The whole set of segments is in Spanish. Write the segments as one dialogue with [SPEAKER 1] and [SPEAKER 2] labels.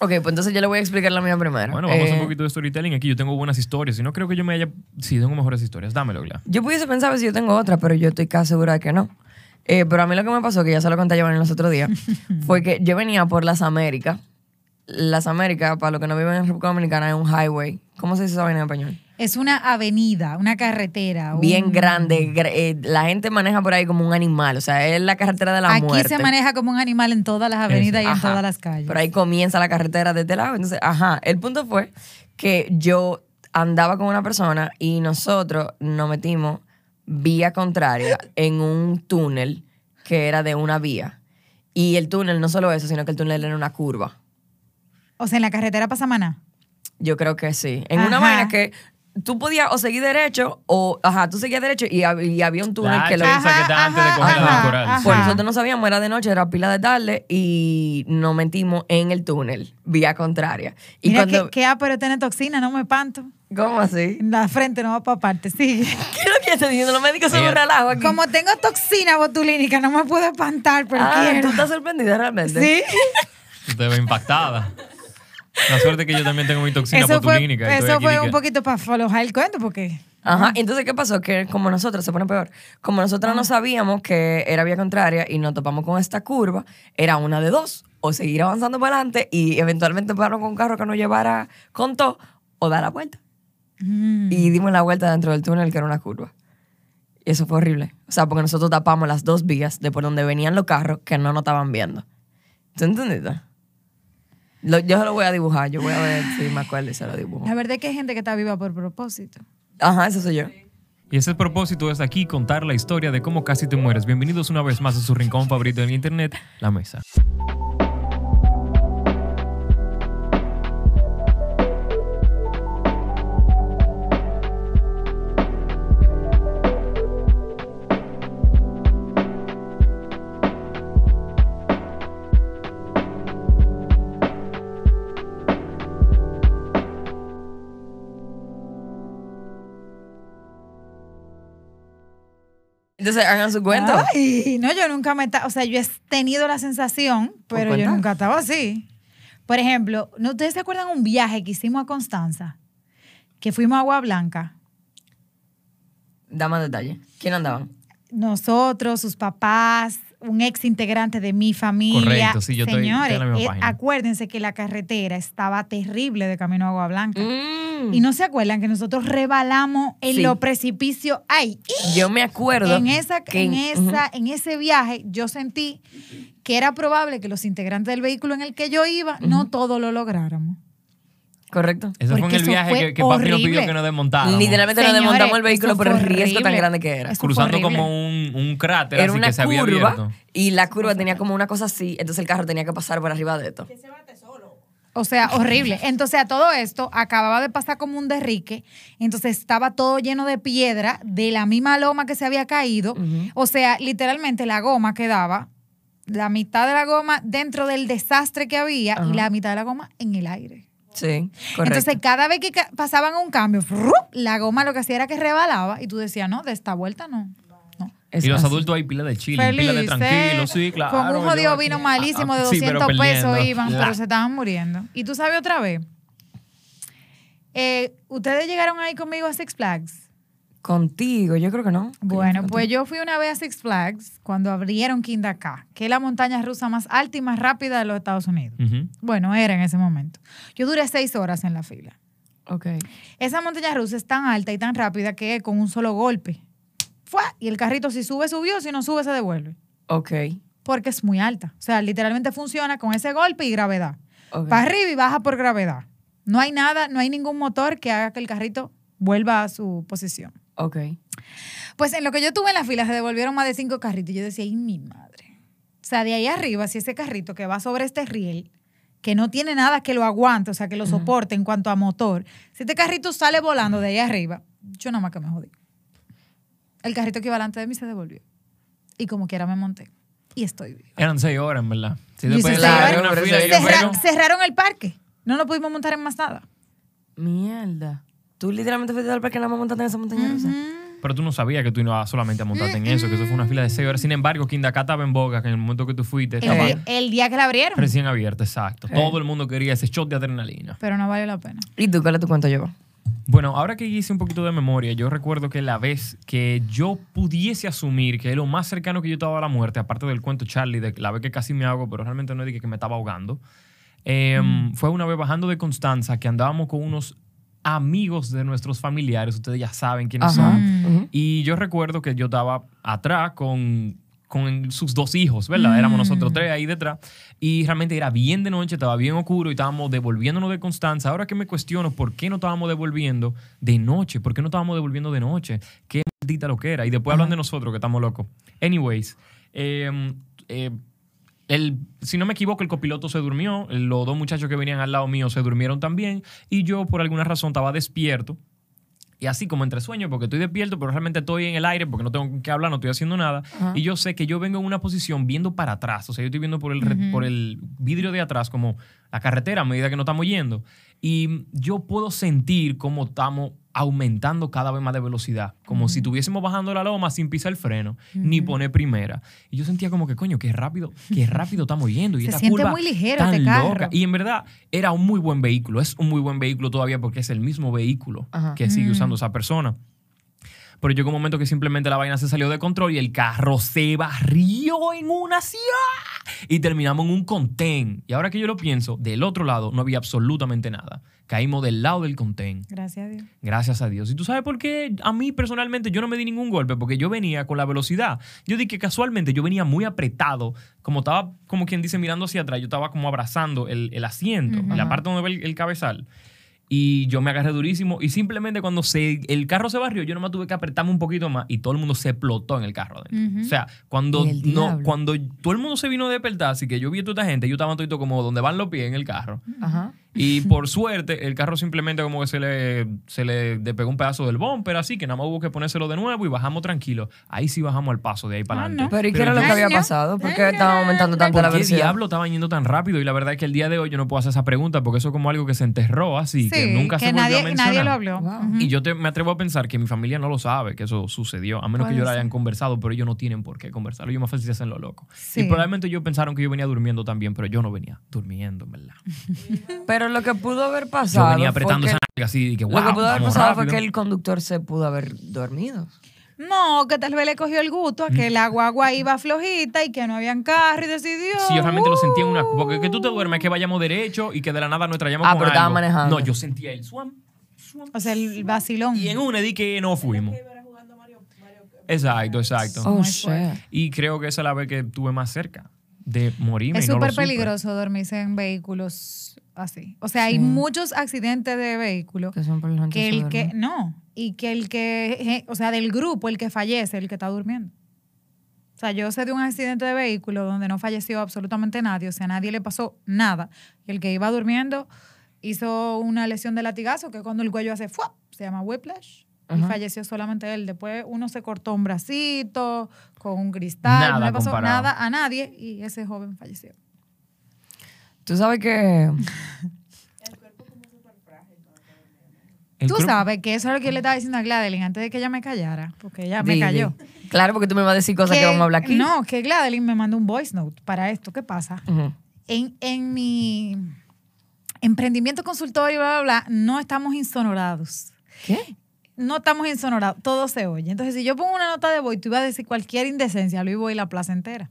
[SPEAKER 1] Ok, pues entonces yo le voy a explicar la mía primero.
[SPEAKER 2] Bueno, vamos a
[SPEAKER 1] Eh,
[SPEAKER 2] un poquito de storytelling. Aquí yo tengo buenas historias y no creo que yo me haya... Sí, tengo mejores historias. Dámelo, Gla.
[SPEAKER 1] Yo pudiese pensar si yo tengo otra, pero yo estoy casi segura de que no. Eh, pero a mí lo que me pasó, que ya se lo conté a Giovanni los otros días, fue que yo venía por las Américas. Las Américas, para los que no viven en República Dominicana, es un highway. ¿Cómo se dice esa vaina en español?
[SPEAKER 3] Es una avenida, una carretera. un-
[SPEAKER 1] Bien grande. gra- eh, la gente maneja por ahí como un animal. O sea, es la carretera de la
[SPEAKER 3] Aquí
[SPEAKER 1] muerte.
[SPEAKER 3] se maneja como un animal en todas las avenidas y en todas las calles.
[SPEAKER 1] Pero ahí comienza la carretera de este lado. Entonces, ajá, el punto fue que yo andaba con una persona y nosotros nos metimos vía contraria en un túnel que era de una vía. Y el túnel, no solo eso, sino que el túnel era una curva.
[SPEAKER 3] O sea, en la carretera Pasamaná.
[SPEAKER 1] Yo creo que sí. En una
[SPEAKER 3] Ajá.
[SPEAKER 1] vaina que tú podías o seguir derecho o, ajá, tú seguías derecho y, hab- y había un túnel
[SPEAKER 2] La
[SPEAKER 1] que lo...
[SPEAKER 2] esa que está antes de
[SPEAKER 3] Ajá,
[SPEAKER 2] coger la
[SPEAKER 3] ajá, ajá.
[SPEAKER 1] Pues nosotros no sabíamos, era de noche, era pila de tarde y nos metimos en el túnel, vía contraria. Y
[SPEAKER 3] Mira
[SPEAKER 1] cuando...
[SPEAKER 3] que, que ah, pero tiene toxina, no me espanto.
[SPEAKER 1] ¿Cómo así?
[SPEAKER 3] En la frente no va para parte, sigue.
[SPEAKER 1] ¿Qué es lo que estás diciendo? Los médicos son un relajo aquí.
[SPEAKER 3] Como tengo toxina botulínica, no me puedo espantar, pero
[SPEAKER 1] ah,
[SPEAKER 3] quiero.
[SPEAKER 1] ¿tú estás sorprendida realmente?
[SPEAKER 3] Sí.
[SPEAKER 2] Te ves impactada. La suerte que yo también tengo mi toxina
[SPEAKER 3] Eso fue,
[SPEAKER 2] botulínica. estoy
[SPEAKER 3] eso fue un
[SPEAKER 2] que-
[SPEAKER 3] poquito para aflojar el cuento, porque
[SPEAKER 1] Ajá, entonces, ¿qué pasó? Que como nosotros, se pone peor, como nosotros no sabíamos que era vía contraria y nos topamos con esta curva, era una de dos, o seguir avanzando para adelante y eventualmente pararnos con un carro que nos llevara con todo, o dar la vuelta.
[SPEAKER 3] mm,
[SPEAKER 1] Y dimos la vuelta dentro del túnel que era una curva. Y eso fue horrible. O sea, porque nosotros tapamos las dos vías de por donde venían los carros que no nos estaban viendo. ¿Tú entendiste? Lo- yo se lo voy a dibujar, yo voy a ver si me acuerdo y se lo dibujo.
[SPEAKER 3] la verdad es que hay gente que está viva por propósito.
[SPEAKER 1] Ajá, eso soy yo.
[SPEAKER 2] Y ese propósito es aquí contar la historia de cómo casi te mueres. Bienvenidos una vez más a su rincón favorito en internet, La Mesa.
[SPEAKER 1] Entonces, hagan su cuento.
[SPEAKER 3] Ay, no, yo nunca me... ta- O sea, yo he tenido la sensación, pero yo
[SPEAKER 1] cuenta.
[SPEAKER 3] nunca estaba así. Por ejemplo, ¿no ustedes se acuerdan un viaje que hicimos a Constanza? Que fuimos a Agua Blanca.
[SPEAKER 1] Da más detalle. ¿Quién andaban?
[SPEAKER 3] Nosotros, sus papás, un ex integrante de mi familia.
[SPEAKER 2] Correcto, sí, yo estoy- estoy en
[SPEAKER 3] Señores,
[SPEAKER 2] la misma
[SPEAKER 3] eh, acuérdense que la carretera estaba terrible de camino a Agua Blanca.
[SPEAKER 1] Mm.
[SPEAKER 3] Y no se acuerdan que nosotros rebalamos en
[SPEAKER 1] Sí.
[SPEAKER 3] los precipicios. ¡Ay!
[SPEAKER 1] Yo me acuerdo.
[SPEAKER 3] En, esa,
[SPEAKER 1] que-
[SPEAKER 3] en, esa, en ese viaje yo sentí que era probable que los integrantes del vehículo en el que yo iba no todo lo lográramos.
[SPEAKER 1] Correcto.
[SPEAKER 2] Ese fue en el
[SPEAKER 3] eso
[SPEAKER 2] viaje que, que papi nos pidió
[SPEAKER 3] horrible.
[SPEAKER 2] que nos desmontáramos.
[SPEAKER 1] Literalmente nos desmontamos el vehículo
[SPEAKER 3] eso
[SPEAKER 1] por el riesgo tan grande que era.
[SPEAKER 3] Eso
[SPEAKER 2] Cruzando como un, un cráter
[SPEAKER 1] Era
[SPEAKER 2] así
[SPEAKER 1] una
[SPEAKER 2] que se había
[SPEAKER 1] curva
[SPEAKER 2] abierto.
[SPEAKER 1] y la curva tenía como una cosa así, entonces el carro tenía que pasar por arriba de esto.
[SPEAKER 3] O sea, horrible. Entonces, a todo esto acababa de pasar como un derrique. Entonces, estaba todo lleno de piedra de la misma loma que se había caído. O sea, literalmente la goma quedaba, la mitad de la goma dentro del desastre que había y la mitad de la goma en el aire.
[SPEAKER 1] Sí, correcto.
[SPEAKER 3] Entonces, cada vez que pasaban un cambio, la goma lo que hacía era que rebalaba y tú decías, no, de esta vuelta no.
[SPEAKER 1] Es
[SPEAKER 2] y los
[SPEAKER 1] así.
[SPEAKER 2] adultos hay pila de chile, pila de tranquilo, sí, claro.
[SPEAKER 3] Con un jodido
[SPEAKER 2] aquí-
[SPEAKER 3] vino malísimo de
[SPEAKER 2] Ah, sí, pero
[SPEAKER 3] 200 pesos iban, pero se estaban muriendo. ¿Y tú sabes otra vez? Eh, ¿Ustedes llegaron ahí conmigo a Six Flags?
[SPEAKER 1] Contigo, yo creo que no.
[SPEAKER 3] Bueno,
[SPEAKER 1] Contigo.
[SPEAKER 3] pues yo fui una vez a Six Flags cuando abrieron Kindaka, que es la montaña rusa más alta y más rápida de los Estados Unidos. Bueno, era en ese momento. Yo duré seis horas en la fila.
[SPEAKER 1] Ok.
[SPEAKER 3] Esa montaña rusa es tan alta y tan rápida que con un solo golpe. ¡Fua! Y el carrito si sube, subió, si no sube, se devuelve.
[SPEAKER 1] Ok.
[SPEAKER 3] Porque es muy alta. O sea, literalmente funciona con ese golpe y gravedad.
[SPEAKER 1] ok.
[SPEAKER 3] Para arriba y baja por gravedad. No hay nada, no hay ningún motor que haga que el carrito vuelva a su posición.
[SPEAKER 1] Ok.
[SPEAKER 3] Pues en lo que yo tuve en la fila se devolvieron más de cinco carritos. Y yo decía, ¡ay, mi madre! O sea, de ahí arriba, si ese carrito que va sobre este riel, que no tiene nada que lo aguante, o sea, que lo soporte en cuanto a motor, si este carrito sale volando de ahí arriba, yo nada más que me jodí. El carrito que iba delante de mí se devolvió. Y como quiera me monté. Y estoy viva.
[SPEAKER 2] Eran seis horas, en verdad. Si
[SPEAKER 3] Y
[SPEAKER 2] después
[SPEAKER 3] se
[SPEAKER 2] de
[SPEAKER 1] cerraron,
[SPEAKER 2] una
[SPEAKER 1] pero
[SPEAKER 2] fila
[SPEAKER 1] se
[SPEAKER 2] y un
[SPEAKER 3] Cerra-
[SPEAKER 2] frío,
[SPEAKER 3] cerraron el parque. No nos pudimos montar en más nada.
[SPEAKER 1] Mierda. Tú literalmente fuiste al parque nada más montando en esa montaña rusa.
[SPEAKER 2] Pero tú no sabías que tú ibas solamente a montarte en eso, que eso fue una fila de seis horas. Sin embargo, Kindacá estaba en boga, que en el momento que tú fuiste
[SPEAKER 3] El,
[SPEAKER 2] estaba
[SPEAKER 3] día- el día que la abrieron.
[SPEAKER 2] recién abierta, exacto. Todo el mundo quería ese shot de adrenalina.
[SPEAKER 3] Pero no vale la pena.
[SPEAKER 1] ¿Y tú qué le tu cuento llevo?
[SPEAKER 2] Bueno, ahora que hice un poquito de memoria, yo recuerdo que la vez que yo pudiese asumir que es lo más cercano que yo estaba a la muerte, aparte del cuento Charlie, de la vez que casi me hago, pero realmente no dije que me estaba ahogando, eh, fue una vez bajando de Constanza que andábamos con unos amigos de nuestros familiares, ustedes ya saben quiénes
[SPEAKER 1] Ajá.
[SPEAKER 2] son.
[SPEAKER 1] Ujú.
[SPEAKER 2] Y yo recuerdo que yo estaba atrás con, con sus dos hijos, ¿verdad? Éramos nosotros tres ahí detrás. Y realmente era bien de noche, estaba bien oscuro y estábamos devolviéndonos de Constanza. Ahora que me cuestiono, ¿por qué no estábamos devolviendo de noche? ¿Por qué no estábamos devolviendo de noche? Qué maldita lo que era. Y después hablan de nosotros, que estamos locos. Anyways, eh, eh, el, si no me equivoco, el copiloto se durmió, los dos muchachos que venían al lado mío se durmieron también y yo por alguna razón estaba despierto y así como entre sueños, porque estoy despierto, pero realmente estoy en el aire porque no tengo que hablar, no estoy haciendo nada. Y yo sé que yo vengo en una posición viendo para atrás, o sea, yo estoy viendo por el, por el vidrio de atrás como la carretera a medida que nos estamos yendo. Y yo puedo sentir cómo estamos aumentando cada vez más de velocidad, como si estuviésemos bajando la loma sin pisar el freno, ni poner primera. Y yo sentía como que, coño, qué rápido, qué rápido estamos yendo. Y
[SPEAKER 3] Se
[SPEAKER 2] esta
[SPEAKER 3] siente
[SPEAKER 2] curva
[SPEAKER 3] muy ligero
[SPEAKER 2] tan
[SPEAKER 3] este carro.
[SPEAKER 2] loca. Y en verdad era un muy buen vehículo, es un muy buen vehículo todavía porque es el mismo vehículo que sigue usando esa persona. Pero llegó un momento que simplemente la vaina se salió de control y el carro se barrió en una ciudad y terminamos en un contén. Y ahora que yo lo pienso, del otro lado no había absolutamente nada. Caímos del lado del contén.
[SPEAKER 3] Gracias a Dios.
[SPEAKER 2] Gracias a Dios. ¿Y tú sabes por qué? A mí personalmente yo no me di ningún golpe porque yo venía con la velocidad. Yo dije que casualmente yo venía muy apretado, como estaba, como quien dice, mirando hacia atrás, yo estaba como abrazando el, el asiento, la parte donde ve el, el cabezal. Y yo me agarré durísimo y simplemente cuando se, el carro se barrió, yo nomás tuve que apretarme un poquito más y todo el mundo se explotó en el carro. adentro.
[SPEAKER 3] Ujú.
[SPEAKER 2] O sea, cuando, no, cuando todo el mundo se vino a despertar, así que yo vi a toda esta gente, yo estaba todo como donde van los pies en el carro.
[SPEAKER 1] Ajá.
[SPEAKER 2] Y por suerte, el carro simplemente como que se le, se le despegó un pedazo del bumper, así que nada más hubo que ponérselo de nuevo y bajamos tranquilo. Ahí sí bajamos al paso de ahí para
[SPEAKER 3] Ah,
[SPEAKER 2] adelante.
[SPEAKER 3] no.
[SPEAKER 1] Pero ¿y qué era lo que había pasado? ¿Por qué estaba aumentando tanto la
[SPEAKER 2] ¿Por qué
[SPEAKER 1] velocidad?
[SPEAKER 2] diablo estaban yendo tan rápido? Y la verdad es que el día de hoy yo no puedo hacer esa pregunta porque eso es como algo que se enterró así, que nunca se volvió
[SPEAKER 3] nadie,
[SPEAKER 2] a mencionar.
[SPEAKER 3] nadie lo habló.
[SPEAKER 1] Wow.
[SPEAKER 2] Y yo te- me atrevo a pensar que mi familia no lo sabe que eso sucedió, a menos que ellos lo hayan conversado, pero ellos no tienen por qué conversarlo. Ellos más fácil se hacen lo loco.
[SPEAKER 3] Sí.
[SPEAKER 2] Y probablemente ellos pensaron que yo venía durmiendo también, pero yo no venía durmiendo, en verdad.
[SPEAKER 1] Pero lo que pudo haber
[SPEAKER 2] Yo
[SPEAKER 1] pasado.
[SPEAKER 2] venía
[SPEAKER 1] fue
[SPEAKER 2] apretando
[SPEAKER 1] que-
[SPEAKER 2] esa así, y que
[SPEAKER 1] Lo
[SPEAKER 2] wow,
[SPEAKER 1] que pudo haber pasado fue
[SPEAKER 2] rápido".
[SPEAKER 1] que el conductor se pudo haber dormido.
[SPEAKER 3] No, que tal vez le cogió el gusto a que la guagua iba flojita y que no habían carro y decidió.
[SPEAKER 2] Sí, yo realmente lo sentía en una...
[SPEAKER 3] "Uh".
[SPEAKER 2] Porque que tú te duermes, que vayamos derecho y que de la nada nos traíamos
[SPEAKER 1] Ah,
[SPEAKER 2] con
[SPEAKER 1] pero
[SPEAKER 2] algo.
[SPEAKER 1] manejando.
[SPEAKER 2] No, yo sentía el swam, swam.
[SPEAKER 3] O sea, el vacilón.
[SPEAKER 2] Y en una di que no fuimos. Exacto, exacto.
[SPEAKER 1] Oh.
[SPEAKER 2] Y creo que esa es la vez que estuve más cerca de morirme.
[SPEAKER 3] Es
[SPEAKER 2] no lo
[SPEAKER 3] súper peligroso dormirse en vehículos así. O sea, hay muchos accidentes de vehículos
[SPEAKER 1] Que son por la gente
[SPEAKER 3] que el que no y que el que o sea del grupo el que fallece el que está durmiendo o sea yo sé de un accidente de vehículo donde no falleció absolutamente nadie o sea a nadie le pasó nada y el que iba durmiendo hizo una lesión de latigazo que cuando el cuello hace ¡fua! se llama whiplash y
[SPEAKER 1] Ajá.
[SPEAKER 3] falleció solamente él después uno se cortó un bracito con un cristal
[SPEAKER 2] Nada
[SPEAKER 3] no le pasó
[SPEAKER 2] comparado.
[SPEAKER 3] nada a nadie y ese joven falleció
[SPEAKER 1] Tú sabes que.
[SPEAKER 2] El
[SPEAKER 3] Tú
[SPEAKER 2] cuerpo-
[SPEAKER 3] sabes que eso es lo que yo le estaba diciendo a Gladeline antes de que ella me callara, porque ella me cayó.
[SPEAKER 1] Claro, porque tú me vas a decir cosas que,
[SPEAKER 3] Que-
[SPEAKER 1] vamos a hablar aquí.
[SPEAKER 3] No, que Gladeline me mandó un voice note para esto. ¿Qué pasa? En, en mi emprendimiento consultorio, bla, bla, bla, no estamos insonorados.
[SPEAKER 1] ¿Qué?
[SPEAKER 3] No estamos insonorados, todo se oye. Entonces, si yo pongo una nota de voz y tú ibas a decir cualquier indecencia, lo iba a ir la plaza entera.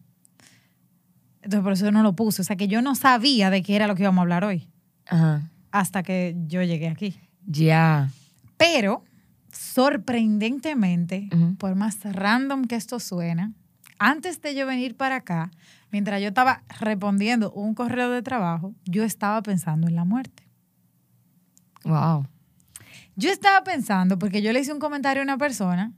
[SPEAKER 3] Entonces, por eso no lo puse. O sea, que yo no sabía de qué era lo que íbamos a hablar hoy,
[SPEAKER 1] Ajá.
[SPEAKER 3] hasta que yo llegué aquí.
[SPEAKER 1] Ya.
[SPEAKER 3] Pero, sorprendentemente, por más random que esto suena, antes de yo venir para acá, mientras yo estaba respondiendo un correo de trabajo, yo estaba pensando en la muerte.
[SPEAKER 1] Wow.
[SPEAKER 3] Yo estaba pensando, porque yo le hice un comentario a una persona,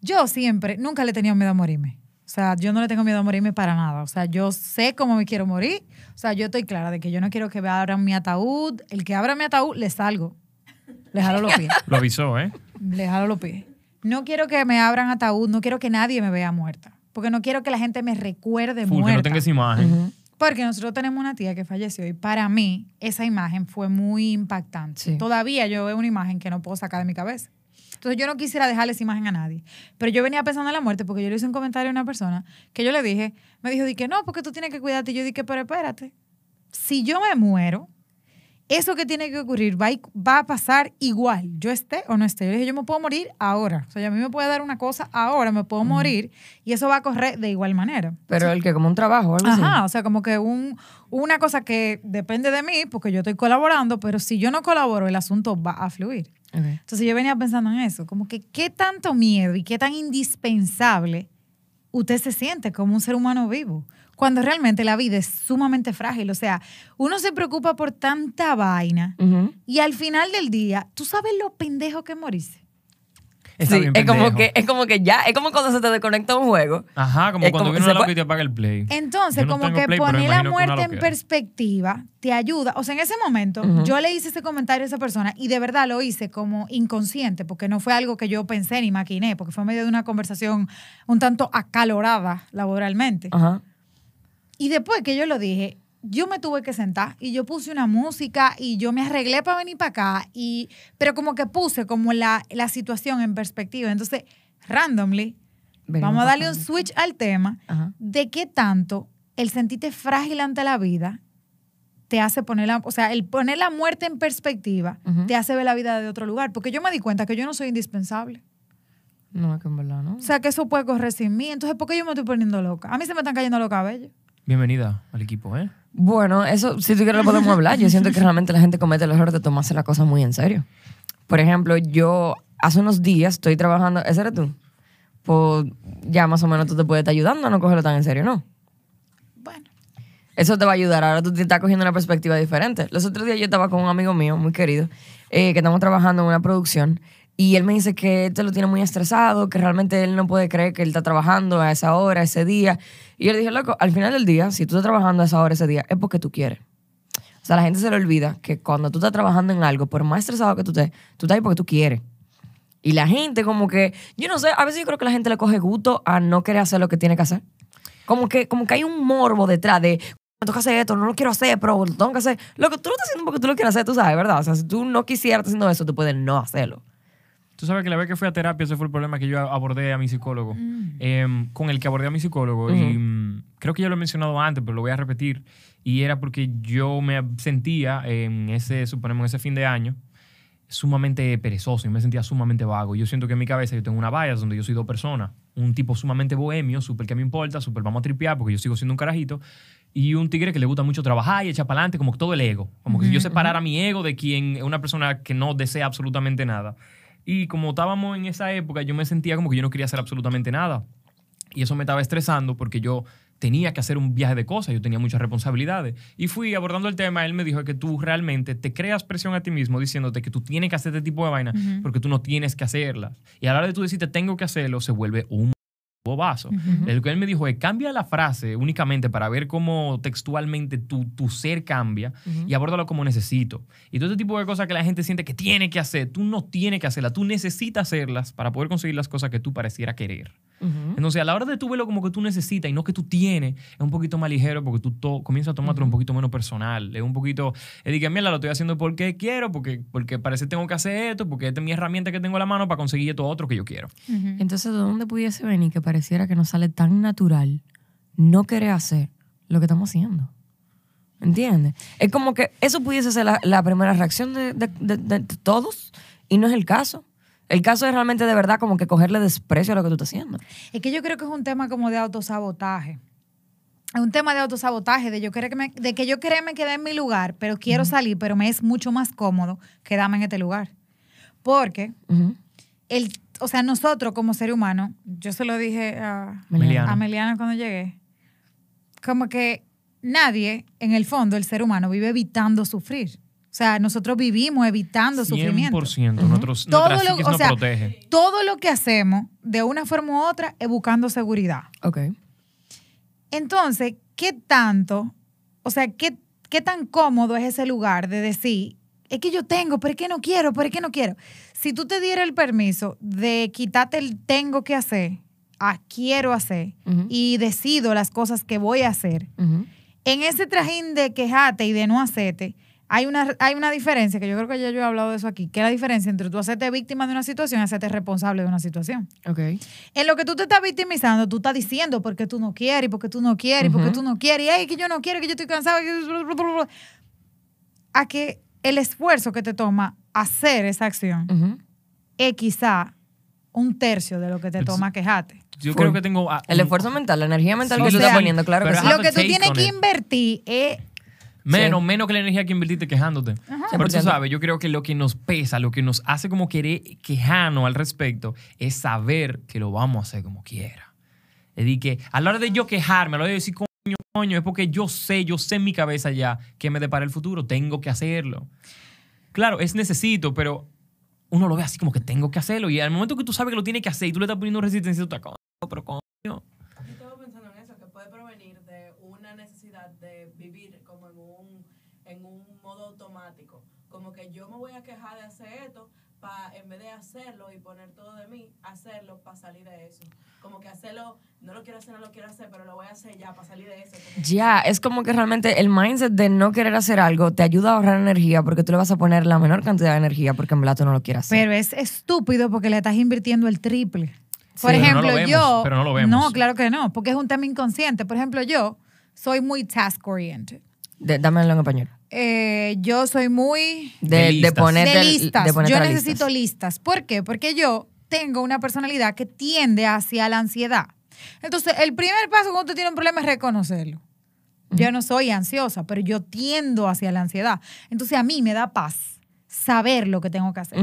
[SPEAKER 3] yo siempre, nunca le he tenido miedo a morirme. O sea, yo no le tengo miedo a morirme para nada. O sea, yo sé cómo me quiero morir. O sea, yo estoy clara de que yo no quiero que me abran mi ataúd. El que abra mi ataúd, le salgo. Le jalo los pies.
[SPEAKER 2] Lo avisó, ¿eh?
[SPEAKER 3] Le jalo los pies. No quiero que me abran ataúd, no quiero que nadie me vea muerta. Porque no quiero que la gente me recuerde
[SPEAKER 2] Full, que
[SPEAKER 3] muerta.
[SPEAKER 2] no tenga esa imagen.
[SPEAKER 3] Porque nosotros tenemos una tía que falleció y para mí esa imagen fue muy impactante.
[SPEAKER 1] Sí.
[SPEAKER 3] Todavía yo veo una imagen que no puedo sacar de mi cabeza. Entonces yo no quisiera dejarle esa imagen a nadie. Pero yo venía pensando en la muerte porque yo le hice un comentario a una persona que yo le dije, me dijo, di que no, porque tú tienes que cuidarte. Y yo dije, pero espérate, si yo me muero, eso que tiene que ocurrir va, a- va a pasar igual, yo esté o no esté. Yo le dije, yo me puedo morir ahora. O sea, a mí me puede dar una cosa ahora, me puedo morir y eso va a correr de igual manera.
[SPEAKER 1] Pero el que como un trabajo algo así.
[SPEAKER 3] Ajá, o sea, como que un, una cosa que depende de mí, porque yo estoy colaborando, pero si yo no colaboro, el asunto va a fluir. Entonces yo venía pensando en eso, como que qué tanto miedo y qué tan indispensable usted se siente como un ser humano vivo, cuando realmente la vida es sumamente frágil. O sea, uno se preocupa por tanta vaina y al final del día, ¿tú sabes lo pendejo que es morirse?
[SPEAKER 2] Está
[SPEAKER 1] Sí,
[SPEAKER 2] bien
[SPEAKER 1] es como, que, es como que ya, es como cuando se te desconecta un juego.
[SPEAKER 2] Ajá, como
[SPEAKER 1] es
[SPEAKER 2] cuando
[SPEAKER 1] como-
[SPEAKER 2] viene una loca y te apaga el play.
[SPEAKER 3] Entonces,
[SPEAKER 2] no
[SPEAKER 3] como que
[SPEAKER 2] Play,
[SPEAKER 3] poner la muerte en perspectiva te ayuda. O sea, en ese momento yo le hice ese comentario a esa persona y de verdad lo hice como inconsciente, porque no fue algo que yo pensé ni maquiné, porque fue en medio de una conversación un tanto acalorada laboralmente.
[SPEAKER 1] Ajá.
[SPEAKER 3] Y después que yo lo dije, yo me tuve que sentar y yo puse una música y yo me arreglé para venir para acá, y, pero como que puse como la, la situación en perspectiva. Entonces, randomly,
[SPEAKER 1] Venimos
[SPEAKER 3] vamos a darle un switch al tema
[SPEAKER 1] Ajá.
[SPEAKER 3] de qué tanto el sentirte frágil ante la vida te hace poner la, o sea, el poner la muerte en perspectiva te hace ver la vida de otro lugar. Porque yo me di cuenta que yo no soy indispensable.
[SPEAKER 1] No, que en verdad, ¿no?
[SPEAKER 3] O sea, que eso puede correr sin mí. Entonces, ¿por qué yo me estoy poniendo loca? A mí se me están cayendo los cabellos.
[SPEAKER 2] Bienvenida al equipo, ¿eh?
[SPEAKER 1] Bueno, eso, si tú quieres lo podemos hablar. Yo siento que realmente la gente comete el error de tomarse la cosa muy en serio. Por ejemplo, yo hace unos días estoy trabajando, ¿ese eres tú? Pues ya más o menos tú te puedes estar ayudando a no cogerlo tan en serio, ¿no?
[SPEAKER 3] Bueno.
[SPEAKER 1] Eso te va a ayudar. Ahora tú te estás cogiendo una perspectiva diferente. Los otros días yo estaba con un amigo mío, muy querido, eh, que estamos trabajando en una producción. Y él me dice que te lo tiene muy estresado, que realmente él no puede creer que él está trabajando a esa hora, ese día. Y yo le dije, loco, al final del día, si tú estás trabajando a esa hora, ese día, es porque tú quieres. O sea, la gente se le olvida que cuando tú estás trabajando en algo, por más estresado que tú estés, tú estás ahí porque tú quieres. Y la gente como que, yo no sé, a veces yo creo que la gente le coge gusto a no querer hacer lo que tiene que hacer. Como que, como que hay un morbo detrás de, me toca hacer esto, no lo quiero hacer, pero lo tengo que hacer. Lo que tú lo estás haciendo porque tú lo quieres hacer, tú sabes, ¿verdad? O sea, si tú no quisieras estar haciendo eso, tú puedes no hacerlo.
[SPEAKER 2] Tú sabes que la vez que fui a terapia, ese fue el problema que yo abordé a mi psicólogo, em, con el que abordé a mi psicólogo. Y mm, creo que ya lo he mencionado antes, pero lo voy a repetir. Y era porque yo me sentía en ese, suponemos, en ese fin de año, sumamente perezoso y me sentía sumamente vago. Yo siento que en mi cabeza yo tengo una bias donde yo soy dos personas. Un tipo sumamente bohemio, súper que me importa, súper vamos a tripear porque yo sigo siendo un carajito. Y un tigre que le gusta mucho trabajar y echar para adelante, como que todo el ego. Como que si yo separara mi ego de quien es una persona que no desea absolutamente nada. Y como estábamos en esa época, yo me sentía como que yo no quería hacer absolutamente nada. Y eso me estaba estresando porque yo tenía que hacer un viaje de cosas, yo tenía muchas responsabilidades. Y fui abordando el tema, él me dijo que tú realmente te creas presión a ti mismo diciéndote que tú tienes que hacer este tipo de vaina porque tú no tienes que hacerlas. Y a la hora de tú decirte tengo que hacerlo, se vuelve un bobazo. Lo que él me dijo es, cambia la frase únicamente para ver cómo textualmente tu, tu ser cambia y abórdalo como necesito. Y todo este tipo de cosas que la gente siente que tiene que hacer, tú no tienes que hacerlas, tú necesitas hacerlas para poder conseguir las cosas que tú pareciera querer. Entonces, a la hora de tú verlo como que tú necesitas y no que tú tienes, es un poquito más ligero porque tú to- comienzas a tomártelo un poquito menos personal. Es un poquito, es de que, mira, lo estoy haciendo porque quiero, porque, porque parece que tengo que hacer esto, porque esta es mi herramienta que tengo en la mano para conseguir esto otro que yo quiero.
[SPEAKER 1] Entonces, ¿de dónde pudiese venir que pareciera que nos sale tan natural no querer hacer lo que estamos haciendo? ¿Entiendes? Es como que eso pudiese ser la, la primera reacción de, de- de- de todos y no es el caso. El caso es realmente de verdad como que cogerle desprecio a lo que tú estás haciendo.
[SPEAKER 3] Es que yo creo que es un tema como de autosabotaje. Es un tema de autosabotaje, de, yo querer que me, de que yo querer me quedar en mi lugar, pero quiero salir, pero me es mucho más cómodo quedarme en este lugar. Porque, el, o sea, nosotros como ser humano, yo se lo dije a,
[SPEAKER 2] Meliana.
[SPEAKER 3] a Meliana cuando llegué, como que nadie, en el fondo, el ser humano vive evitando sufrir. O sea, nosotros vivimos evitando sufrimiento.
[SPEAKER 2] 100%. Nuestros,
[SPEAKER 3] Todo
[SPEAKER 2] nuestra
[SPEAKER 3] lo, o
[SPEAKER 2] nos
[SPEAKER 3] sea,
[SPEAKER 2] protege.
[SPEAKER 3] todo lo que hacemos, de una forma u otra, es buscando seguridad.
[SPEAKER 1] Ok.
[SPEAKER 3] Entonces, ¿qué tanto, o sea, qué, qué tan cómodo es ese lugar de decir, es que yo tengo, pero es que no quiero, pero es que no quiero? Si tú te dieras el permiso de quitarte el tengo que hacer a quiero hacer y decido las cosas que voy a hacer, en ese trajín de quejarte y de no hacerte, hay una, hay una diferencia, que yo creo que ya yo he hablado de eso aquí, que es la diferencia entre tú hacerte víctima de una situación y hacerte responsable de una situación.
[SPEAKER 1] Ok.
[SPEAKER 3] En lo que tú te estás victimizando, tú estás diciendo por qué tú no quieres, y por qué tú no quieres, y por qué tú no quieres, y ay, que yo no quiero, que yo estoy cansado. que- A que el esfuerzo que te toma hacer esa acción es quizá un tercio de lo que te toma quejarte.
[SPEAKER 2] Yo
[SPEAKER 1] Full.
[SPEAKER 2] creo que tengo...
[SPEAKER 1] El
[SPEAKER 2] un-
[SPEAKER 1] esfuerzo mental, la energía mental
[SPEAKER 2] Sí,
[SPEAKER 1] que tú estás poniendo, claro que
[SPEAKER 2] pero
[SPEAKER 1] sí.
[SPEAKER 3] Lo que tú tienes que
[SPEAKER 2] it.
[SPEAKER 3] invertir es
[SPEAKER 2] Menos,
[SPEAKER 1] Sí.
[SPEAKER 2] menos que la energía que invertiste quejándote. Pero tú
[SPEAKER 1] 100%.
[SPEAKER 2] sabes, yo creo que lo que nos pesa, lo que nos hace como querer quejarnos al respecto, es saber que lo vamos a hacer como quiera. Es decir, que a la hora de yo quejarme, a la hora de decir coño, coño, es porque yo sé, yo sé en mi cabeza ya que me depara el futuro, tengo que hacerlo. Claro, es necesito, pero uno lo ve así como que tengo que hacerlo. Y al momento que tú sabes que lo tienes que hacer y tú le estás poniendo resistencia, tú estás pero coño.
[SPEAKER 4] Yo estaba pensando en eso, que puede provenir de una necesidad de vivir como en un, en un modo automático. Como que yo me voy a quejar de hacer esto, pa, en vez de hacerlo y poner todo de mí, hacerlo para salir de eso. Como que hacerlo, no lo quiero hacer, no lo quiero hacer, pero lo voy a hacer ya para salir de eso.
[SPEAKER 1] Ya, es como que realmente el mindset de no querer hacer algo te ayuda a ahorrar energía porque tú le vas a poner la menor cantidad de energía porque en verdad tú no lo quieres hacer.
[SPEAKER 3] Pero es estúpido porque le estás invirtiendo el triple. Por
[SPEAKER 2] pero no
[SPEAKER 3] ejemplo,
[SPEAKER 2] lo vemos,
[SPEAKER 3] yo.
[SPEAKER 2] pero no lo vemos.
[SPEAKER 3] No, claro que no, porque es un tema inconsciente. Por ejemplo, yo soy muy task oriented.
[SPEAKER 1] De- dámelo en español.
[SPEAKER 3] Eh, yo soy muy
[SPEAKER 1] De,
[SPEAKER 2] De
[SPEAKER 1] de
[SPEAKER 2] listas.
[SPEAKER 1] ponerte,
[SPEAKER 3] de listas.
[SPEAKER 1] de ponerte
[SPEAKER 3] yo necesito
[SPEAKER 1] listas.
[SPEAKER 3] listas. ¿Por qué? Porque yo tengo una personalidad que tiende hacia la ansiedad. Entonces, el primer paso cuando usted tiene un problema es reconocerlo. Yo no soy ansiosa, pero yo tiendo hacia la ansiedad. Entonces, a mí me da paz saber lo que tengo que hacer.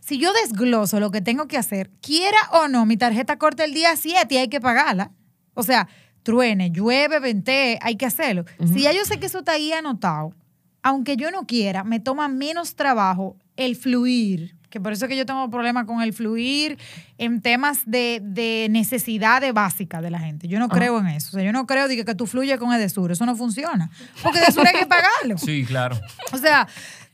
[SPEAKER 3] Si yo desgloso lo que tengo que hacer, quiera o no, mi tarjeta corta el día 7 y hay que pagarla. O sea, truene, llueve, vente, hay que hacerlo. Si ya yo sé que eso está ahí anotado, aunque yo no quiera, me toma menos trabajo el fluir. Que por eso es que yo tengo problemas con el fluir en temas de, de necesidades básicas de la gente. Yo no creo en eso. O sea, yo no creo de que, que tú fluyes con Edesur. Eso no funciona. Porque Edesur hay que pagarlo.
[SPEAKER 2] Sí, claro.
[SPEAKER 3] O sea,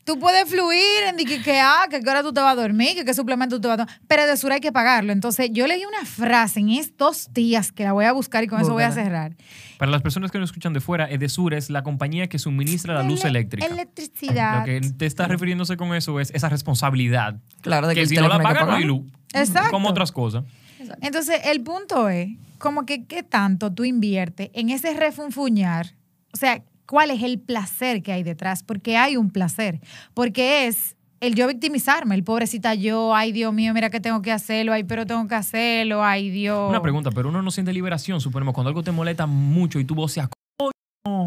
[SPEAKER 3] tú puedes fluir en que, que, ah, que ahora tú te vas a dormir, que qué suplemento tú te vas a tomar, pero de sur hay que pagarlo. Entonces, yo leí una frase en estos días que la voy a buscar y con eso voy a cerrar.
[SPEAKER 2] Para las personas que nos escuchan de fuera, Edesur es la compañía que suministra la luz eléctrica.
[SPEAKER 3] Electricidad.
[SPEAKER 2] Lo que te está refiriéndose con eso es esa responsabilidad.
[SPEAKER 1] Claro, de que,
[SPEAKER 2] que si no la pagan, no hay luz.
[SPEAKER 3] Exacto.
[SPEAKER 2] Como otras cosas.
[SPEAKER 3] Entonces, el punto es, como que qué tanto tú inviertes en ese refunfuñar, o sea, cuál es el placer que hay detrás, porque hay un placer, porque es el yo victimizarme, el pobrecita yo, ay Dios mío, mira que tengo que hacerlo, ay pero tengo que hacerlo, ay Dios.
[SPEAKER 2] Una pregunta, pero uno no siente liberación, suponemos, cuando algo te molesta mucho y tú voceas, coño,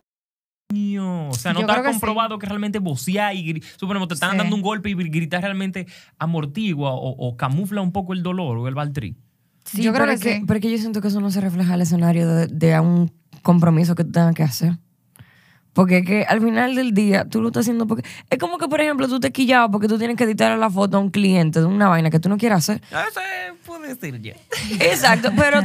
[SPEAKER 2] coño". O sea, no está
[SPEAKER 3] que
[SPEAKER 2] comprobado que realmente vocear y suponemos, te están
[SPEAKER 3] Sí.
[SPEAKER 2] dando un golpe y gritar realmente amortigua o, o camufla un poco el dolor o el baltrí.
[SPEAKER 1] Sí,
[SPEAKER 3] Yo creo que
[SPEAKER 1] que,
[SPEAKER 3] sí.
[SPEAKER 1] yo siento que eso no se refleja en el escenario de, de un compromiso que tú tengas que hacer. Porque es que al final del día tú lo estás haciendo porque... Es como que, por ejemplo, tú te quillabas porque tú tienes que editar la foto a un cliente de una vaina que tú no quieres hacer.
[SPEAKER 2] Ese puede ser ya.
[SPEAKER 1] Exacto, pero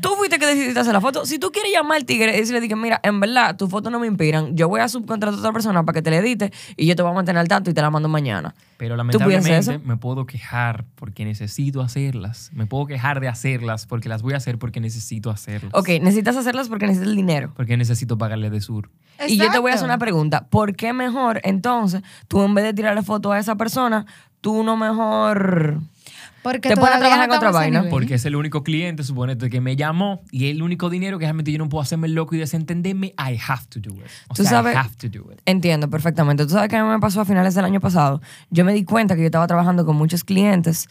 [SPEAKER 1] tú fuiste que decidiste hacer la foto. Si tú quieres llamar al tigre y decirle, dije, mira, en verdad, tus fotos no me inspiran, yo voy a subcontratar a otra persona para que te la edite y yo te voy a mantener al tanto y te la mando mañana.
[SPEAKER 2] Pero
[SPEAKER 1] ¿Tú puedes hacer
[SPEAKER 2] lamentablemente
[SPEAKER 1] eso?
[SPEAKER 2] me puedo quejar porque necesito hacerlas. Me puedo quejar de hacerlas porque las voy a hacer porque necesito hacerlas.
[SPEAKER 1] Ok, necesitas hacerlas porque necesitas el dinero.
[SPEAKER 2] Porque necesito pagarle de sur.
[SPEAKER 1] Y yo te voy a hacer una pregunta. ¿Por qué mejor entonces tú en vez de tirarle foto a esa persona, tú no mejor...
[SPEAKER 3] Porque
[SPEAKER 1] Te pones a trabajar en
[SPEAKER 3] no
[SPEAKER 1] otra
[SPEAKER 3] estamos a ese
[SPEAKER 1] vaina.
[SPEAKER 2] Porque es el único cliente, suponete, que me llamó y es el único dinero que realmente yo no puedo hacerme loco y desentenderme. I have to do it. O
[SPEAKER 1] Tú
[SPEAKER 2] sea,
[SPEAKER 1] sabes-
[SPEAKER 2] I have to do it.
[SPEAKER 1] Entiendo perfectamente. Tú sabes que a mí me pasó a finales del año pasado. Yo me di cuenta que yo estaba trabajando con muchos clientes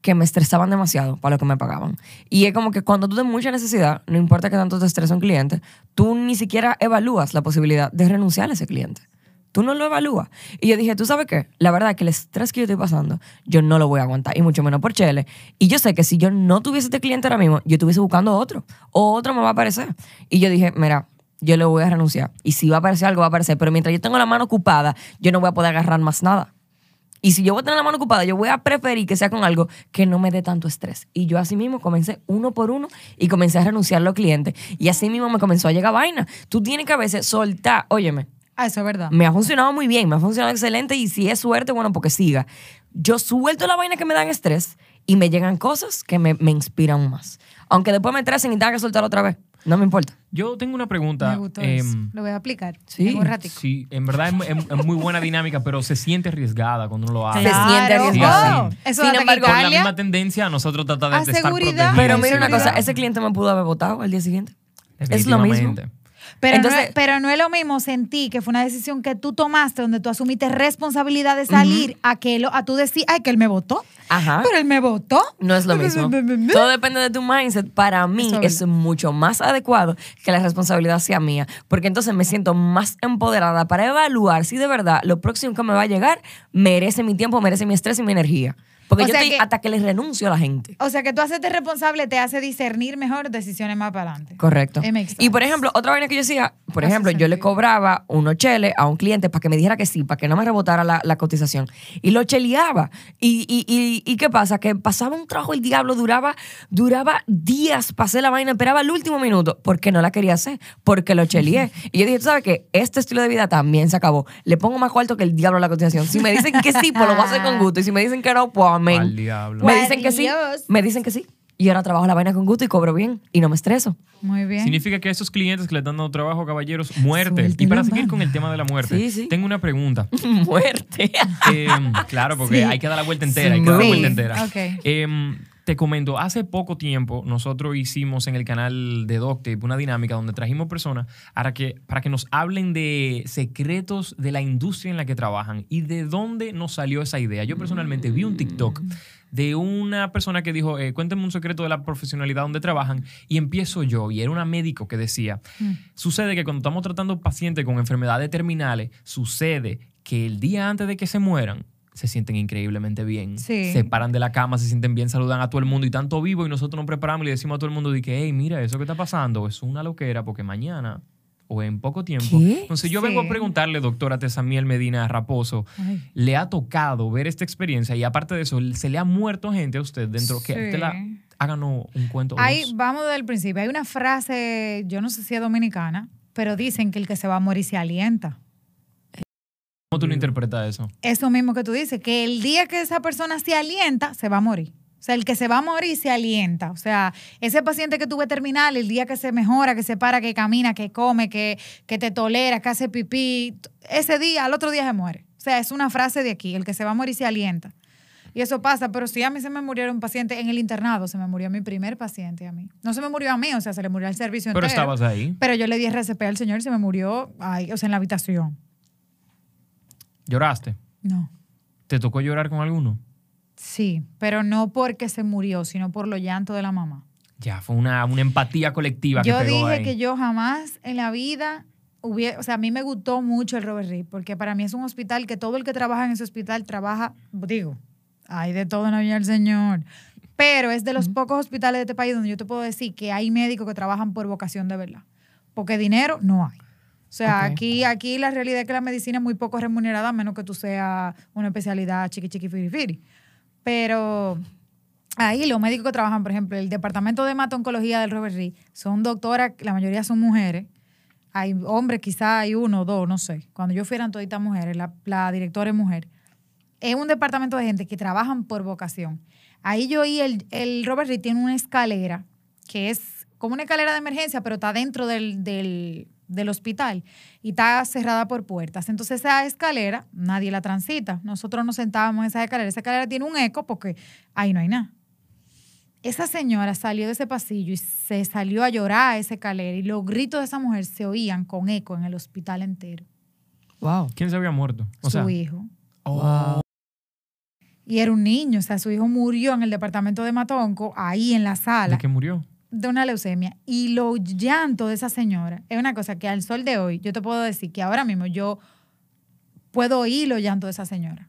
[SPEAKER 1] que me estresaban demasiado para lo que me pagaban. Y es como que cuando tú tienes mucha necesidad, no importa que tanto te estresa un cliente, tú ni siquiera evalúas la posibilidad de renunciar a ese cliente. Tú no lo evalúas. Y yo dije, ¿tú sabes qué? La verdad es que el estrés que yo estoy pasando, yo no lo voy a aguantar, y mucho menos por Chele. Y yo sé que si yo no tuviese este cliente ahora mismo, yo estuviese buscando otro, o otro me va a aparecer. Y yo dije, mira, yo le voy a renunciar. Y si va a aparecer algo, va a aparecer. Pero mientras yo tengo la mano ocupada, yo no voy a poder agarrar más nada. Y si yo voy a tener la mano ocupada, yo voy a preferir que sea con algo que no me dé tanto estrés. Y yo así mismo comencé uno por uno y comencé a renunciar a los clientes. Y así mismo me comenzó a llegar vaina. Tú tienes que a veces soltar, óyeme,
[SPEAKER 3] Ah, eso es verdad.
[SPEAKER 1] me ha funcionado muy bien, me ha funcionado excelente y si es suerte, bueno, porque siga. Yo suelto la vaina que me dan estrés y me llegan cosas que me, me inspiran más. Aunque después me estresen y tenga que soltar otra vez. No me importa.
[SPEAKER 2] Yo tengo una pregunta.
[SPEAKER 3] Me gustó
[SPEAKER 2] em,
[SPEAKER 3] eso. Lo voy a aplicar.
[SPEAKER 1] sí.
[SPEAKER 3] Un ratico.
[SPEAKER 2] Sí, en verdad es, es- es muy buena dinámica, pero se siente arriesgada cuando uno lo hace.
[SPEAKER 1] Se siente
[SPEAKER 3] Claro.
[SPEAKER 1] arriesgado.
[SPEAKER 3] Oh, Eso
[SPEAKER 1] Sin embargo,
[SPEAKER 2] Con la misma tendencia a nosotros tratar de,
[SPEAKER 3] A
[SPEAKER 2] de estar
[SPEAKER 3] seguridad.
[SPEAKER 2] protegidos.
[SPEAKER 1] Pero
[SPEAKER 3] Sí,
[SPEAKER 1] mira una cosa, ese cliente me pudo haber votado al día siguiente. Es lo mismo.
[SPEAKER 3] Pero,
[SPEAKER 1] Entonces-
[SPEAKER 3] no, es- pero no es lo mismo sentir que fue una decisión que tú tomaste, donde tú asumiste responsabilidad de salir, a que lo, a tú decir, ay, que él me votó.
[SPEAKER 1] Ajá.
[SPEAKER 3] Pero él me votó.
[SPEAKER 1] No es lo mismo. Todo depende de tu mindset. Para mí
[SPEAKER 3] Eso
[SPEAKER 1] es mucho más adecuado que la responsabilidad sea mía, porque entonces me siento más empoderada para evaluar si de verdad lo próximo que me va a llegar merece mi tiempo, merece mi estrés y mi energía. Porque
[SPEAKER 3] O
[SPEAKER 1] yo estoy
[SPEAKER 3] que-
[SPEAKER 1] hasta que le renuncio a la gente.
[SPEAKER 3] O sea, que tú hacerte responsable te hace discernir mejor decisiones más para adelante.
[SPEAKER 1] Correcto. Y por ejemplo, otra vaina que yo hacía, por ejemplo, yo le cobraba unos cheles a un cliente para que me dijera que sí, para que no me rebotara la, la cotización. Y lo cheleaba. Y, y, y, y qué pasa? Que pasaba un trabajo el diablo, duraba, duraba días, pasé la vaina, esperaba el último minuto, porque no la quería hacer, porque lo cheleé. Y yo dije, tú sabes que este estilo de vida también se acabó. Le pongo más cuarto que el diablo a la cotización. Si me dicen que sí, pues lo voy a hacer con gusto. Y si me dicen que no, pues amén.
[SPEAKER 2] Al diablo.
[SPEAKER 1] Me dicen que sí, me dicen que sí. Y ahora trabajo la vaina con gusto y cobro bien y no me estreso.
[SPEAKER 3] Muy bien.
[SPEAKER 2] Significa que a esos clientes que le están dando trabajo, caballeros, muerte. Y para seguir
[SPEAKER 1] mano.
[SPEAKER 2] con el tema de la muerte,
[SPEAKER 1] Sí, sí.
[SPEAKER 2] tengo una pregunta.
[SPEAKER 1] Muerte.
[SPEAKER 2] Em, claro, porque
[SPEAKER 1] Sí.
[SPEAKER 2] hay que dar la vuelta entera, hay que dar la vuelta entera.
[SPEAKER 3] ok.
[SPEAKER 2] Em, te comento, hace poco tiempo nosotros hicimos en el canal de Doctape una dinámica donde trajimos personas para que, para que nos hablen de secretos de la industria en la que trabajan y de dónde nos salió esa idea. Yo personalmente vi un TikTok de una persona que dijo, eh, cuéntame un secreto de la profesionalidad donde trabajan y empiezo yo y era una médico que decía, sucede que cuando estamos tratando pacientes con enfermedades terminales, sucede que el día antes de que se mueran, se sienten increíblemente bien.
[SPEAKER 3] Sí.
[SPEAKER 2] Se paran de la cama, se sienten bien, saludan a todo el mundo y tanto vivo y nosotros nos preparamos y le decimos a todo el mundo de que, hey, mira, eso que está pasando es una loquera porque mañana o en poco tiempo.
[SPEAKER 1] ¿Qué?
[SPEAKER 2] Entonces yo
[SPEAKER 3] Sí.
[SPEAKER 2] vengo a preguntarle, doctora Tesamiel Medina Raposo,
[SPEAKER 3] Ay.
[SPEAKER 2] le ha tocado ver esta experiencia y aparte de eso, se le ha muerto gente a usted dentro que
[SPEAKER 3] Sí.
[SPEAKER 2] usted la háganos un cuento. dos.
[SPEAKER 3] vamos desde el principio. Hay una frase, yo no sé si es dominicana, pero dicen que el que se va a morir se alienta.
[SPEAKER 2] ¿Cómo tú lo interpretas eso?
[SPEAKER 3] Eso mismo que tú dices, que el día que esa persona se alienta, se va a morir. O sea, el que se va a morir se alienta. O sea, ese paciente que tuve terminal, el día que se mejora, que se para, que camina, que come, que, que te tolera, que hace pipí, ese día, al otro día se muere. O sea, es una frase de aquí, el que se va a morir se alienta. Y eso pasa, pero si a mí se me murieron pacientes en el internado, se me murió mi primer paciente a mí. No se me murió a mí, o sea, se le murió al servicio
[SPEAKER 2] Pero
[SPEAKER 3] entero.
[SPEAKER 2] estabas ahí.
[SPEAKER 3] Pero yo le di RCP al señor y se me murió ahí, o sea, en la habitación.
[SPEAKER 2] ¿Lloraste?
[SPEAKER 3] No.
[SPEAKER 2] ¿Te tocó llorar con alguno?
[SPEAKER 3] Sí, pero no porque se murió, sino por los llantos de la mamá.
[SPEAKER 2] Ya, fue una, una empatía colectiva
[SPEAKER 3] Yo
[SPEAKER 2] que pegó
[SPEAKER 3] dije
[SPEAKER 2] ahí.
[SPEAKER 3] que yo jamás en la vida hubiera, o sea, a mí me gustó mucho el Robert Reed, porque para mí es un hospital que todo el que trabaja en ese hospital trabaja, digo, hay de todo en la vida del Señor, pero es de los pocos hospitales de este país donde yo te puedo decir que hay médicos que trabajan por vocación de verdad, porque dinero no hay. O sea, aquí, aquí la realidad es que la medicina es muy poco remunerada, a menos que tú seas una especialidad chiqui chiqui firi firi. Pero ahí los médicos que trabajan, por ejemplo, el departamento de hemato-oncología del Robert Reed, son doctoras, la mayoría son mujeres. Hay hombres, quizás hay uno o dos, no sé. Cuando yo fui eran toditas mujeres, la, la directora es mujer. Es un departamento de gente que trabajan por vocación. Ahí yo oí, el, el Robert Reed tiene una escalera que es como una escalera de emergencia, pero está dentro del, del, del hospital y está cerrada por puertas. Entonces esa escalera nadie la transita. Nosotros nos sentábamos en esa escalera. Esa escalera tiene un eco porque ahí no hay nada. Esa señora salió de ese pasillo y se salió a llorar a esa escalera y los gritos de esa mujer se oían con eco en el hospital entero.
[SPEAKER 1] Wow.
[SPEAKER 2] ¿Quién se había muerto? O
[SPEAKER 3] su
[SPEAKER 2] sea,
[SPEAKER 3] hijo.
[SPEAKER 2] oh,
[SPEAKER 3] Y era un niño, o sea, su hijo murió en el departamento de Matonco, ahí en la sala.
[SPEAKER 2] ¿de qué murió?
[SPEAKER 3] De una leucemia y los llantos de esa señora es una cosa que al sol de hoy yo te puedo decir que ahora mismo yo puedo oír los llantos de esa señora.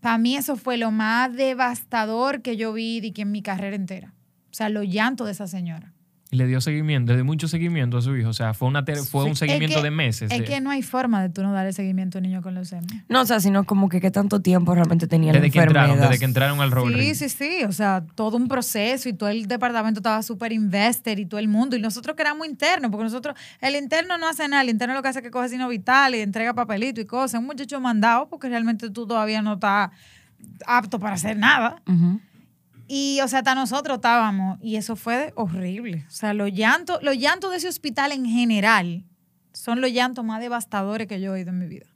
[SPEAKER 3] Para mí eso fue lo más devastador que yo vi de que en mi carrera entera. O sea, los llantos de esa señora.
[SPEAKER 2] Y le dio seguimiento, le dio mucho seguimiento a su hijo. O sea, fue, una fue un seguimiento
[SPEAKER 3] Es que-
[SPEAKER 2] de meses.
[SPEAKER 3] Es
[SPEAKER 2] de-
[SPEAKER 3] que no hay forma de tú no darle seguimiento a un niño con leucemia.
[SPEAKER 1] No, o sea, sino como que qué tanto tiempo realmente tenía
[SPEAKER 2] desde
[SPEAKER 1] la
[SPEAKER 2] que entraron, desde que entraron al Robert
[SPEAKER 3] Sí, sí, sí. O sea, todo un proceso y todo el departamento estaba súper invested y todo el mundo. Y nosotros que éramos internos, porque nosotros, el interno no hace nada. El interno lo que hace es que coge sino vital y entrega papelito y cosas. Un muchacho mandado porque realmente tú todavía no estás apto para hacer nada.
[SPEAKER 1] Ujú.
[SPEAKER 3] Y, o sea, hasta nosotros estábamos, y eso fue horrible. O sea, los llantos, los llantos de ese hospital en general son los llantos más devastadores que yo he oído en mi vida.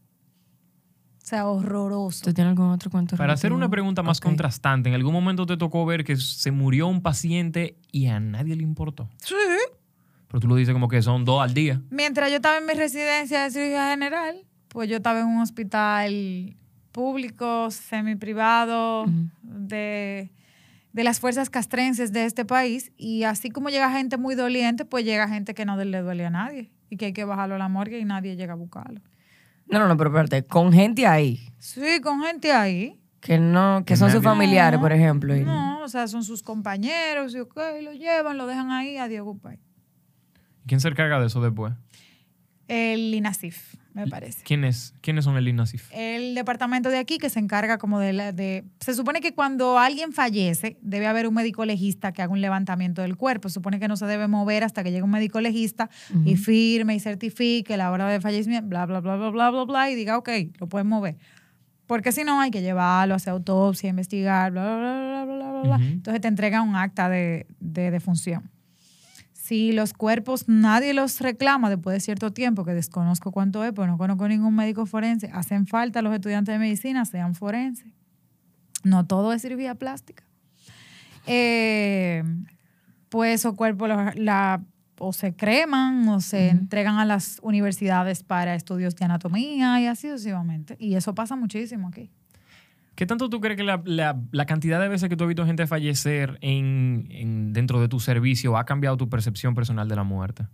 [SPEAKER 3] O sea, horroroso.
[SPEAKER 1] ¿Tú tienes algún otro cuento?
[SPEAKER 2] Para hacer una pregunta más contrastante, ¿en algún momento te tocó ver que se murió un paciente y a nadie le importó?
[SPEAKER 3] Sí.
[SPEAKER 2] Pero tú lo dices como que son dos al día.
[SPEAKER 3] Mientras yo estaba en mi residencia de cirugía general, pues yo estaba en un hospital público, semi-privado, de, de las fuerzas castrenses de este país. Y así como llega gente muy doliente, pues llega gente que no le duele a nadie y que hay que bajarlo a la morgue y nadie llega a buscarlo.
[SPEAKER 1] No, no, no, pero espérate, con gente ahí,
[SPEAKER 3] Sí, con gente ahí.
[SPEAKER 1] que no, que
[SPEAKER 2] Que
[SPEAKER 1] son sus familiares,
[SPEAKER 3] No,
[SPEAKER 1] por ejemplo. y-
[SPEAKER 3] No, o sea, son sus compañeros y ok, lo llevan, lo dejan ahí, adiós, goodbye.
[SPEAKER 2] ¿Quién se encarga de eso después?
[SPEAKER 3] El INASIF, me parece.
[SPEAKER 2] ¿Quién es? ¿Quiénes son el INASIF?
[SPEAKER 3] el departamento de aquí que se encarga como de, la, de... Se supone que cuando alguien fallece, debe haber un médico legista que haga un levantamiento del cuerpo. Se supone que no se debe mover hasta que llegue un médico legista y
[SPEAKER 1] Ujú.
[SPEAKER 3] firme y certifique la hora de fallecimiento, bla, bla, bla, bla, bla, bla, bla, y diga, ok, lo pueden mover. Porque si no, hay que llevarlo, hacer autopsia, investigar, bla, bla, bla, bla, bla, bla, bla.
[SPEAKER 2] Ujú.
[SPEAKER 3] Entonces te entregan un acta de, de defunción. Si los cuerpos nadie los reclama después de cierto tiempo, que desconozco cuánto es, pues no conozco ningún médico forense, hacen falta los estudiantes de medicina, sean forenses. No todo es cirugía plástica. Eh, pues esos cuerpos la, la- o se creman o se entregan a las universidades para estudios de anatomía y así sucesivamente. Y eso pasa muchísimo aquí.
[SPEAKER 2] ¿Qué tanto tú crees que la, la- la cantidad de veces que tú has visto gente fallecer en, en- dentro de tu servicio ha cambiado tu percepción personal de la muerte?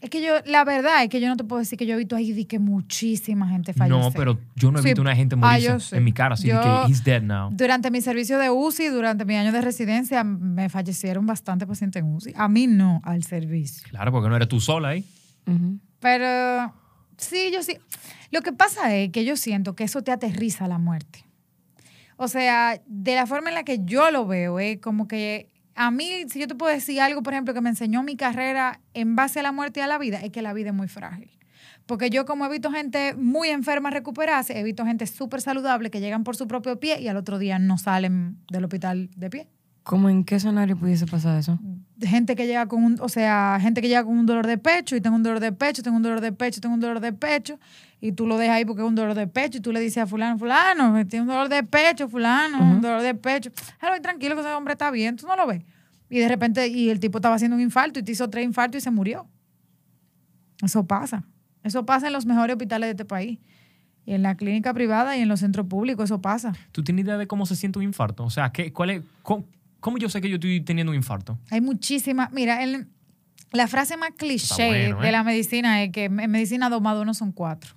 [SPEAKER 3] Es que yo, la verdad es que yo no te puedo decir que yo he visto ahí que muchísima gente fallecer.
[SPEAKER 2] No, pero yo no he
[SPEAKER 3] Sí.
[SPEAKER 2] visto una gente
[SPEAKER 3] Ah,
[SPEAKER 2] morirse
[SPEAKER 3] sí.
[SPEAKER 2] en mi cara, así de
[SPEAKER 3] Yo-
[SPEAKER 2] que he's dead now.
[SPEAKER 3] Durante mi servicio de UCI, durante mi año de residencia, me fallecieron bastante pacientes en UCI. A mí no, al servicio.
[SPEAKER 2] Claro, porque no eres tú sola ahí.
[SPEAKER 3] Pero sí, yo sí. Lo que pasa es que yo siento que eso te aterriza la muerte. O sea, de la forma en la que yo lo veo, es como que a mí, si yo te puedo decir algo, por ejemplo, que me enseñó mi carrera en base a la muerte y a la vida, es que la vida es muy frágil. Porque yo como he visto gente muy enferma recuperarse, he visto gente súper saludable que llegan por su propio pie y al otro día no salen del hospital de pie.
[SPEAKER 1] ¿Cómo en qué escenario pudiese pasar eso?
[SPEAKER 3] gente que llega con un, o sea, gente que llega con un dolor de pecho y tengo un dolor de pecho, tengo un dolor de pecho, tengo un dolor de pecho y tú lo dejas ahí porque es un dolor de pecho y tú le dices a fulano, fulano, tiene un dolor de pecho, fulano, un dolor de pecho. Hello, tranquilo que ese hombre está bien, tú no lo ves. Y de repente, y el tipo estaba haciendo un infarto y te hizo tres infartos y se murió. Eso pasa. Eso pasa en los mejores hospitales de este país. Y en la clínica privada y en los centros públicos, eso pasa.
[SPEAKER 2] ¿Tú tienes idea de cómo se siente un infarto? O sea, ¿qué, cuál es, cómo, cómo yo sé que yo estoy teniendo un infarto?
[SPEAKER 3] Hay muchísimas. Mira, el- la frase más cliché
[SPEAKER 2] bueno, ¿eh?
[SPEAKER 3] de la medicina es que en medicina dos más dos no son cuatro.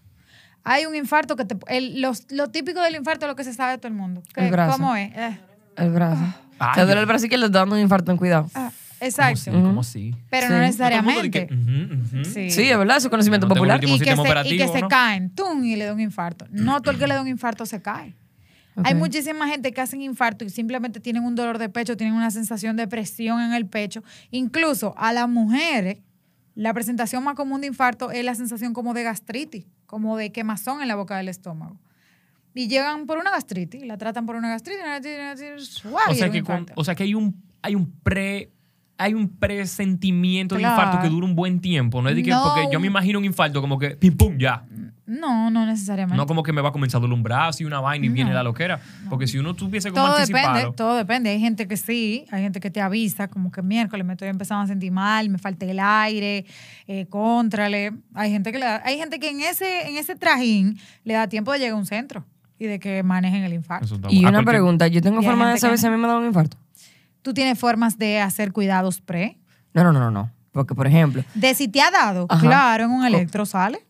[SPEAKER 3] Hay un infarto que te. el- los- lo típico del infarto es lo que se sabe de todo el mundo. ¿Qué-
[SPEAKER 1] El brazo.
[SPEAKER 3] ¿Cómo es? Eh,
[SPEAKER 1] El brazo.
[SPEAKER 2] Ah,
[SPEAKER 1] Te duele el brazo izquierdo, te dando un infarto en cuidado.
[SPEAKER 3] ah,
[SPEAKER 2] ¿Cómo
[SPEAKER 3] exacto.
[SPEAKER 2] ¿Cómo así?
[SPEAKER 3] Pero
[SPEAKER 1] Sí.
[SPEAKER 3] no necesariamente.
[SPEAKER 2] Que.
[SPEAKER 3] Sí.
[SPEAKER 1] Sí, es verdad, eso es conocimiento
[SPEAKER 2] No
[SPEAKER 1] popular.
[SPEAKER 3] y que, se, y que se caen, ¡tum! y le da un infarto. No todo el que le da un infarto se cae. Hay muchísima gente que hacen infarto y simplemente tienen un dolor de pecho, tienen una sensación de presión en el pecho. Incluso a las mujeres, la presentación más común de infarto es la sensación como de gastritis, como de quemazón en la boca del estómago. Y llegan por una gastritis, la tratan por una gastritis, una gastritis, una gastritis, ¡guau!
[SPEAKER 2] O sea, que con- o sea que hay un, hay un pre hay un presentimiento de
[SPEAKER 3] Claro.
[SPEAKER 2] infarto que dura un buen tiempo. No es de que,
[SPEAKER 3] No.
[SPEAKER 2] porque yo me imagino un infarto como que pim pum ya.
[SPEAKER 3] No, no necesariamente.
[SPEAKER 2] No como que me va a comenzar a doler un brazo y una vaina y viene la loquera. Porque si uno tuviese como
[SPEAKER 3] todo
[SPEAKER 2] anticipado.
[SPEAKER 3] depende, todo depende. Hay gente que sí, hay gente que te avisa, como que miércoles me estoy empezando a sentir mal, me falta el aire, eh, contrale. Hay gente que le da, hay gente que en ese, en ese trajín le da tiempo de llegar a un centro y de que manejen el infarto.
[SPEAKER 1] Y una pregunta, ¿yo tengo forma de saber
[SPEAKER 3] que
[SPEAKER 1] si a mí me da un infarto?
[SPEAKER 3] Tú tienes formas de hacer cuidados pre.
[SPEAKER 1] No, no, no, no, no. Porque, por ejemplo,
[SPEAKER 3] De si te ha dado,
[SPEAKER 1] Ajá.
[SPEAKER 3] claro, en un electro sale.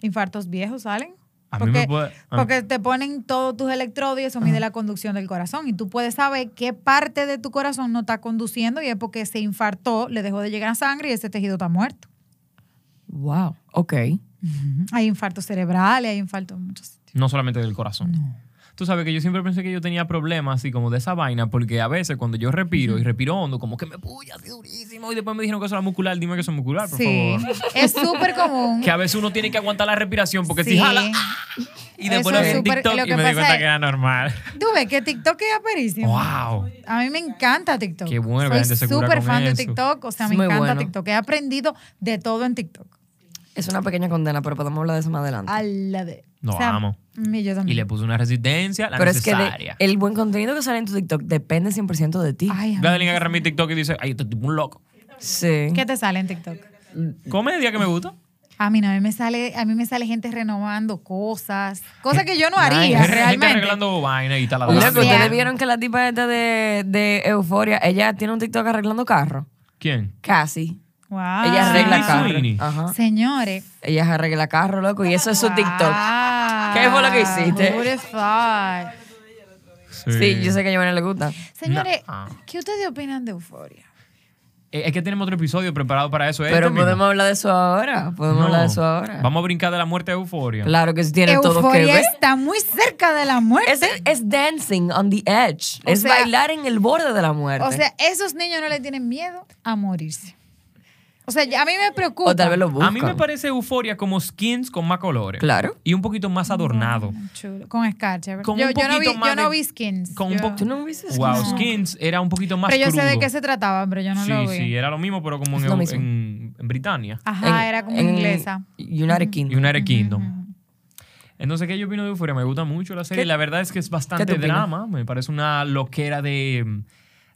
[SPEAKER 3] Infartos viejos salen.
[SPEAKER 2] A mí
[SPEAKER 3] Porque,
[SPEAKER 2] me puede-
[SPEAKER 3] porque te ponen todos tus electrodos y eso mide la conducción del corazón. Y tú puedes saber qué parte de tu corazón no está conduciendo y es porque se infartó, le dejó de llegar sangre y ese tejido está muerto.
[SPEAKER 1] wow, ok.
[SPEAKER 3] Hay infartos cerebrales, hay infartos en muchos sitios.
[SPEAKER 2] No solamente del corazón. Tú sabes que yo siempre pensé que yo tenía problemas así como de esa vaina, porque a veces cuando yo respiro y respiro hondo, como que me puya así durísimo y después me dijeron que eso era muscular. Dime que eso es muscular, por
[SPEAKER 3] Sí,
[SPEAKER 2] favor.
[SPEAKER 3] es súper común.
[SPEAKER 2] Que a veces uno tiene que aguantar la respiración porque
[SPEAKER 3] Sí.
[SPEAKER 2] si jala. Y después lo vi en TikTok
[SPEAKER 3] lo
[SPEAKER 2] y me di cuenta
[SPEAKER 3] es-
[SPEAKER 2] que era normal.
[SPEAKER 3] Tú ves que TikTok es aperísimo.
[SPEAKER 2] ¡Wow!
[SPEAKER 3] A mí me encanta TikTok.
[SPEAKER 2] Qué bueno
[SPEAKER 3] Soy súper fan de. TikTok. O sea, me
[SPEAKER 1] muy
[SPEAKER 3] encanta
[SPEAKER 1] bueno.
[SPEAKER 3] TikTok. He aprendido de todo en TikTok.
[SPEAKER 1] Es una pequeña condena, pero podemos hablar de eso más adelante.
[SPEAKER 3] A la de.
[SPEAKER 2] Lo
[SPEAKER 3] o sea,
[SPEAKER 2] amo.
[SPEAKER 3] y yo
[SPEAKER 2] Y
[SPEAKER 3] también.
[SPEAKER 2] le puse una resistencia, la
[SPEAKER 1] pero es que de- el buen contenido que sale en tu TikTok depende 100% de ti.
[SPEAKER 3] Ay,
[SPEAKER 2] agarra mi TikTok y dice, ay, este tipo un loco.
[SPEAKER 1] sí.
[SPEAKER 3] ¿Qué te sale en TikTok?
[SPEAKER 2] Comedia que me gusta.
[SPEAKER 3] A mí no, a mí me sale, a mí me sale gente renovando cosas, cosas que yo no
[SPEAKER 1] Nice.
[SPEAKER 3] haría
[SPEAKER 2] Gente- Gente
[SPEAKER 3] realmente.
[SPEAKER 2] arreglando vaina y tal.
[SPEAKER 1] Loco,
[SPEAKER 3] O sea-
[SPEAKER 1] ¿ustedes vieron que la tipa esta de, de Euforia, ella tiene un TikTok arreglando carro?
[SPEAKER 2] ¿Quién?
[SPEAKER 1] Casi.
[SPEAKER 3] Wow.
[SPEAKER 1] Ella arregla carro.
[SPEAKER 3] Señores.
[SPEAKER 1] Ella arregla carro, loco, y eso es su TikTok.
[SPEAKER 3] Wow.
[SPEAKER 1] ¿Qué fue lo que hiciste?
[SPEAKER 3] Have thought?
[SPEAKER 1] Sí, yo sé que a Giovanni le gusta.
[SPEAKER 3] Señores,
[SPEAKER 2] No.
[SPEAKER 3] ¿qué ustedes opinan de Euforia?
[SPEAKER 2] Eh, Es que tenemos otro episodio preparado para eso. ¿eh?
[SPEAKER 1] Pero
[SPEAKER 2] Este mismo.
[SPEAKER 1] podemos hablar de eso ahora. Podemos
[SPEAKER 2] No.
[SPEAKER 1] hablar de eso ahora.
[SPEAKER 2] Vamos a brincar de la muerte de Euforia.
[SPEAKER 1] Claro que sí tiene todo que
[SPEAKER 3] Euforia
[SPEAKER 1] ver.
[SPEAKER 3] está muy cerca de la muerte.
[SPEAKER 1] Es, es dancing on the edge.
[SPEAKER 3] O
[SPEAKER 1] es
[SPEAKER 3] sea-
[SPEAKER 1] bailar en el borde de la muerte.
[SPEAKER 3] O sea, esos niños no le tienen miedo a morirse. O sea, a mí me preocupa.
[SPEAKER 1] o tal vez lo buscan.
[SPEAKER 2] A mí me parece Euforia como skins con más colores.
[SPEAKER 1] Claro.
[SPEAKER 2] Y un poquito más adornado.
[SPEAKER 3] Chulo, Con escarcha.
[SPEAKER 2] Con
[SPEAKER 3] yo,
[SPEAKER 2] un
[SPEAKER 3] yo no vi,
[SPEAKER 2] poquito más
[SPEAKER 3] yo no
[SPEAKER 2] de-
[SPEAKER 3] vi skins.
[SPEAKER 2] con un
[SPEAKER 3] Yo-
[SPEAKER 1] ¿Tú no viste
[SPEAKER 2] Wow,
[SPEAKER 1] Skins?
[SPEAKER 2] skins era un poquito más
[SPEAKER 3] Pero yo sé de qué se trataba, pero yo no
[SPEAKER 2] sí,
[SPEAKER 3] lo vi.
[SPEAKER 2] sí, era lo mismo, pero como en,
[SPEAKER 1] mismo.
[SPEAKER 2] en, en Britania.
[SPEAKER 3] Ajá,
[SPEAKER 1] En-
[SPEAKER 3] era como
[SPEAKER 1] en
[SPEAKER 3] inglesa.
[SPEAKER 1] United Kingdom.
[SPEAKER 2] United Kingdom. Entonces, ¿qué yo opino de Euphoria? Me gusta mucho la serie.
[SPEAKER 1] ¿Qué-
[SPEAKER 2] La verdad es que es bastante drama. Me parece una loquera de,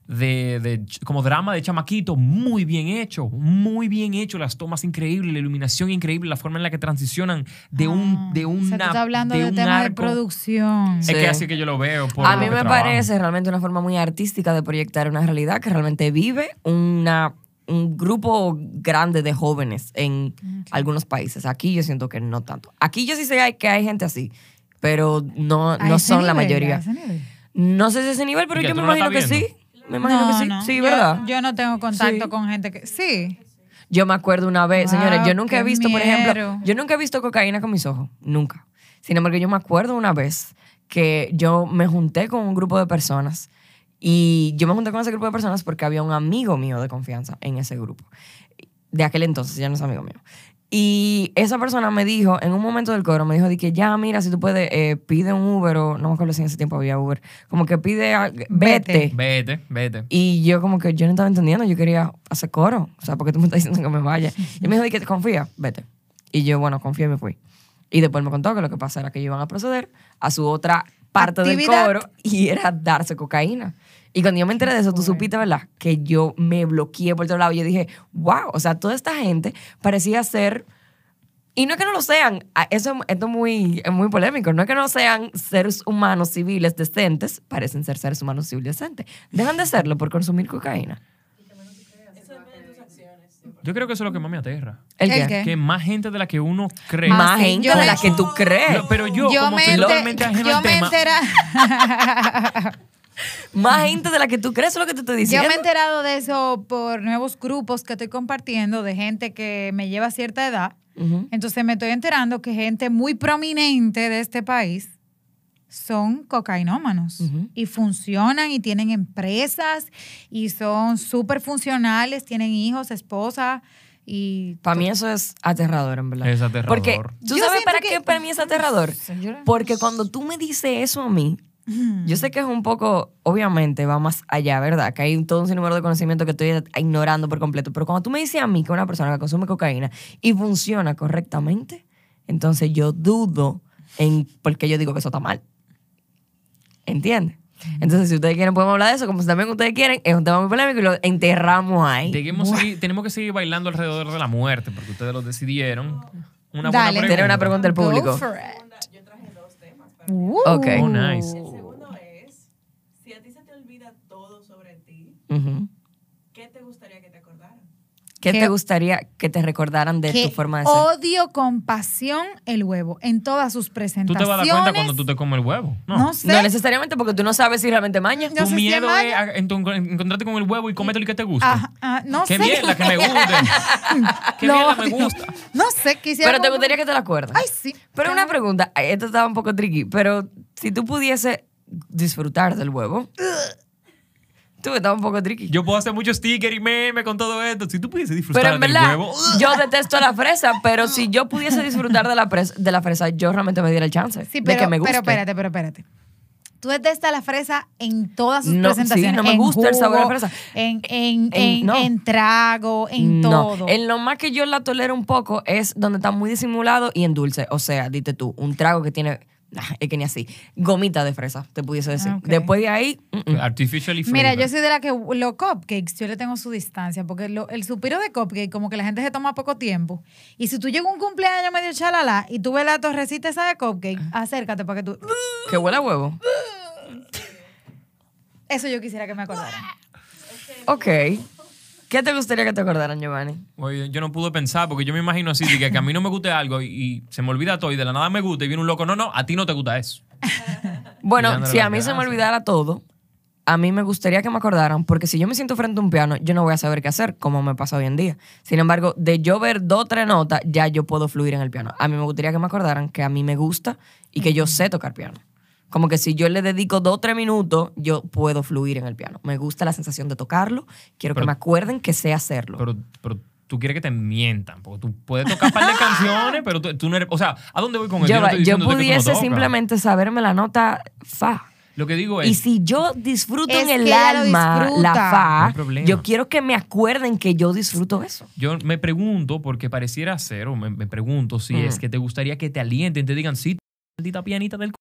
[SPEAKER 2] de, de- como drama de chamaquito. Muy bien hecho. Muy bien hecho. Las tomas increíbles, la iluminación increíble, la forma en la que transicionan de un de
[SPEAKER 3] Ah, o
[SPEAKER 2] una
[SPEAKER 3] sea, tú estás hablando de, de
[SPEAKER 2] arco.
[SPEAKER 3] producción.
[SPEAKER 2] Es
[SPEAKER 1] Sí.
[SPEAKER 2] que así que yo lo veo. por
[SPEAKER 1] A
[SPEAKER 2] lo
[SPEAKER 1] mí me
[SPEAKER 2] trabajo.
[SPEAKER 1] parece realmente una forma muy artística de proyectar una realidad que realmente vive una, un grupo grande de jóvenes en algunos países. Aquí yo siento que no tanto. Aquí yo sí sé que hay gente así, pero no, no son la
[SPEAKER 3] nivel, a
[SPEAKER 1] mayoría.
[SPEAKER 3] ese nivel.
[SPEAKER 1] No sé si ese nivel, pero
[SPEAKER 2] ¿Y que
[SPEAKER 1] yo me
[SPEAKER 2] no la
[SPEAKER 1] imagino que sí. Me imagino
[SPEAKER 3] No,
[SPEAKER 1] que sí.
[SPEAKER 3] no.
[SPEAKER 1] Sí,
[SPEAKER 3] Yo-
[SPEAKER 1] ¿verdad?
[SPEAKER 3] Yo, no tengo contacto
[SPEAKER 1] Sí.
[SPEAKER 3] con gente que. Sí.
[SPEAKER 1] Yo me acuerdo una vez,
[SPEAKER 3] Wow,
[SPEAKER 1] señores, yo nunca he visto, por ejemplo, yo nunca he visto cocaína con mis ojos, nunca. Sin embargo, yo me acuerdo una vez que yo me junté con un grupo de personas y yo me junté con ese grupo de personas porque había un amigo mío de confianza en ese grupo. De aquel entonces, ya no es amigo mío. Y esa persona me dijo, en un momento del coro, me dijo de que ya, mira, si tú puedes, eh, pide un Uber o no me acuerdo si en ese tiempo había Uber, como que pide, a- vete.
[SPEAKER 2] Vete, vete.
[SPEAKER 1] Y yo como que yo no estaba entendiendo, yo quería hacer coro. O sea, porque tú me estás diciendo que me vaya. Y me dijo, "Di que confía, vete. Y yo, bueno, confía y me fui. Y después me contó que lo que pasa era que iban a proceder a su otra parte
[SPEAKER 3] Actividad.
[SPEAKER 1] del coro y era darse cocaína. Y cuando yo me enteré de eso, tú supiste, ¿verdad? Que yo me bloqueé por todos lados. Yo dije, wow, o sea, toda esta gente parecía ser... Y no es que no lo sean, eso esto es muy, es muy polémico, no es que no sean seres humanos civiles decentes, parecen ser seres humanos civiles decentes. Dejan de serlo por consumir cocaína.
[SPEAKER 2] Yo creo que eso es lo que más me aterra.
[SPEAKER 1] ¿El,
[SPEAKER 3] ¿El
[SPEAKER 1] qué?
[SPEAKER 2] Que más gente de la que uno cree.
[SPEAKER 1] Más
[SPEAKER 3] Ah,
[SPEAKER 1] gente
[SPEAKER 3] yo
[SPEAKER 1] de la que tú crees.
[SPEAKER 2] No, pero yo, como
[SPEAKER 3] me
[SPEAKER 2] totalmente ajeno
[SPEAKER 3] yo
[SPEAKER 2] al
[SPEAKER 3] me
[SPEAKER 2] tema.
[SPEAKER 1] Más gente de la que tú crees, es lo que te estoy
[SPEAKER 3] Yo
[SPEAKER 1] diciendo.
[SPEAKER 3] me he enterado de eso por nuevos grupos que estoy compartiendo de gente que me lleva a cierta edad. Entonces me estoy enterando que gente muy prominente de este país son cocainómanos y funcionan y tienen empresas y son súper funcionales, tienen hijos, esposas y...
[SPEAKER 1] Para mí eso es aterrador, en verdad.
[SPEAKER 2] Es aterrador.
[SPEAKER 1] Porque, ¿tú
[SPEAKER 3] Yo
[SPEAKER 1] sabes para
[SPEAKER 3] que-
[SPEAKER 1] qué para mí es aterrador?
[SPEAKER 3] Señora.
[SPEAKER 1] Porque cuando tú me dices eso a mí, yo sé que es un poco, obviamente, va más allá, ¿verdad? Que hay todo un sinnúmero de conocimiento que estoy ignorando por completo. Pero cuando tú me dices a mí que una persona que consume cocaína y funciona correctamente, entonces yo dudo en por qué yo digo que eso está mal. ¿Entiendes? Entonces, si ustedes quieren, podemos hablar de eso. Como si también ustedes quieren, es un tema muy polémico y lo enterramos ahí.
[SPEAKER 2] Tenemos, seguir- tenemos que seguir bailando alrededor de la muerte porque ustedes lo decidieron. Una
[SPEAKER 3] Dale.
[SPEAKER 2] buena
[SPEAKER 1] Tener una pregunta del
[SPEAKER 3] Go
[SPEAKER 1] público.
[SPEAKER 3] for it.
[SPEAKER 4] Yo traje dos temas. Para
[SPEAKER 3] Uh.
[SPEAKER 1] Ok.
[SPEAKER 2] Oh, nice.
[SPEAKER 4] El segundo es, si a ti se te olvida todo sobre ¿qué te gustaría que te acordaran?
[SPEAKER 1] ¿Qué
[SPEAKER 3] ¿Qué-
[SPEAKER 1] te gustaría que te recordaran de tu forma de ser?
[SPEAKER 3] odio con pasión el huevo en todas sus
[SPEAKER 2] Tú
[SPEAKER 3] presentaciones.
[SPEAKER 2] te vas a dar cuenta cuando tú te comes el huevo. No.
[SPEAKER 3] No sé.
[SPEAKER 1] No necesariamente porque tú no sabes si realmente maña.
[SPEAKER 3] No
[SPEAKER 2] tu
[SPEAKER 3] sé si
[SPEAKER 2] miedo
[SPEAKER 3] es
[SPEAKER 2] encontrarte con el huevo y comértelo y que te guste.
[SPEAKER 3] Ajá, ah, no
[SPEAKER 2] Qué
[SPEAKER 3] sé.
[SPEAKER 2] mierda, que me guste. Qué
[SPEAKER 3] Lo
[SPEAKER 2] mierda me gusta.
[SPEAKER 3] No sé, quisiera.
[SPEAKER 1] Pero te gustaría que te la acuerdas.
[SPEAKER 3] Ay, sí.
[SPEAKER 1] Pero
[SPEAKER 3] Claro.
[SPEAKER 1] una pregunta, esto estaba un poco tricky, pero si tú pudiese disfrutar del huevo, Tú estabas un poco tricky.
[SPEAKER 2] Yo puedo hacer muchos stickers y memes con todo esto. Si tú pudiese disfrutar
[SPEAKER 1] pero en
[SPEAKER 2] del
[SPEAKER 1] verdad,
[SPEAKER 2] huevo.
[SPEAKER 1] yo detesto la fresa, pero si yo pudiese disfrutar de la, de la fresa, yo realmente me diera el chance
[SPEAKER 3] Sí,
[SPEAKER 1] de
[SPEAKER 3] pero,
[SPEAKER 1] que me guste.
[SPEAKER 3] pero espérate, pero espérate. Tú detestas la fresa en todas sus
[SPEAKER 1] No, sí,
[SPEAKER 3] presentaciones.
[SPEAKER 1] no me
[SPEAKER 3] en
[SPEAKER 1] gusta el sabor a
[SPEAKER 3] jugo,
[SPEAKER 1] fresa.
[SPEAKER 3] En, en,
[SPEAKER 1] En-
[SPEAKER 3] en,
[SPEAKER 1] no.
[SPEAKER 3] en trago, en
[SPEAKER 1] no.
[SPEAKER 3] todo.
[SPEAKER 1] En lo más que yo la tolero un poco es donde está muy disimulado y en dulce. O sea, dite tú, un trago que tiene, ah, es que ni así, gomita de fresa, te pudiese decir.
[SPEAKER 3] Ah.
[SPEAKER 1] Después de ahí, mm, mm.
[SPEAKER 2] Artificially
[SPEAKER 3] Mira, yo soy de la que los cupcakes, yo le tengo su distancia, porque lo- el suspiro de cupcake, como que la gente se toma poco tiempo. Y si tú llegas a un cumpleaños medio chalala y tú ves la torrecita esa de cupcake, acércate para que tú.
[SPEAKER 1] que huele a huevo.
[SPEAKER 3] Eso yo quisiera que me acordaran.
[SPEAKER 1] Ok. ¿Qué te gustaría que te acordaran, Giovanni?
[SPEAKER 2] Oye, yo no pude pensar porque yo me imagino así, de que, que a mí no me guste algo y, y se me olvida todo y de la nada me gusta y viene un loco. No, no, a ti no te gusta eso.
[SPEAKER 1] Bueno, si a mí se me olvidara todo, a mí me gustaría que me acordaran, porque si yo me siento frente a un piano, yo no voy a saber qué hacer, como me pasa hoy en día. Sin embargo, de yo ver dos o tres notas, ya yo puedo fluir en el piano. A mí me gustaría que me acordaran que a mí me gusta y que yo sé tocar piano. Como que si yo le dedico dos o tres minutos, yo puedo fluir en el piano. Me gusta la sensación de tocarlo, quiero
[SPEAKER 2] Pero-
[SPEAKER 1] que me acuerden que sé hacerlo.
[SPEAKER 2] Pero, pero tú quieres que te mientan, porque tú puedes tocar un par de canciones, pero tú, tú no eres. O sea, ¿a dónde voy con eso?
[SPEAKER 1] yo,
[SPEAKER 2] no
[SPEAKER 1] yo
[SPEAKER 2] no
[SPEAKER 1] pudiese simplemente saberme la nota fa.
[SPEAKER 2] Lo que digo es.
[SPEAKER 1] Y si yo disfruto en el alma la fa, yo quiero que me acuerden que yo disfruto eso.
[SPEAKER 2] Yo me pregunto, porque pareciera ser, o me, me pregunto si
[SPEAKER 1] Mm.
[SPEAKER 2] es que te gustaría que te alienten, te digan, sí, maldita pianita del c-".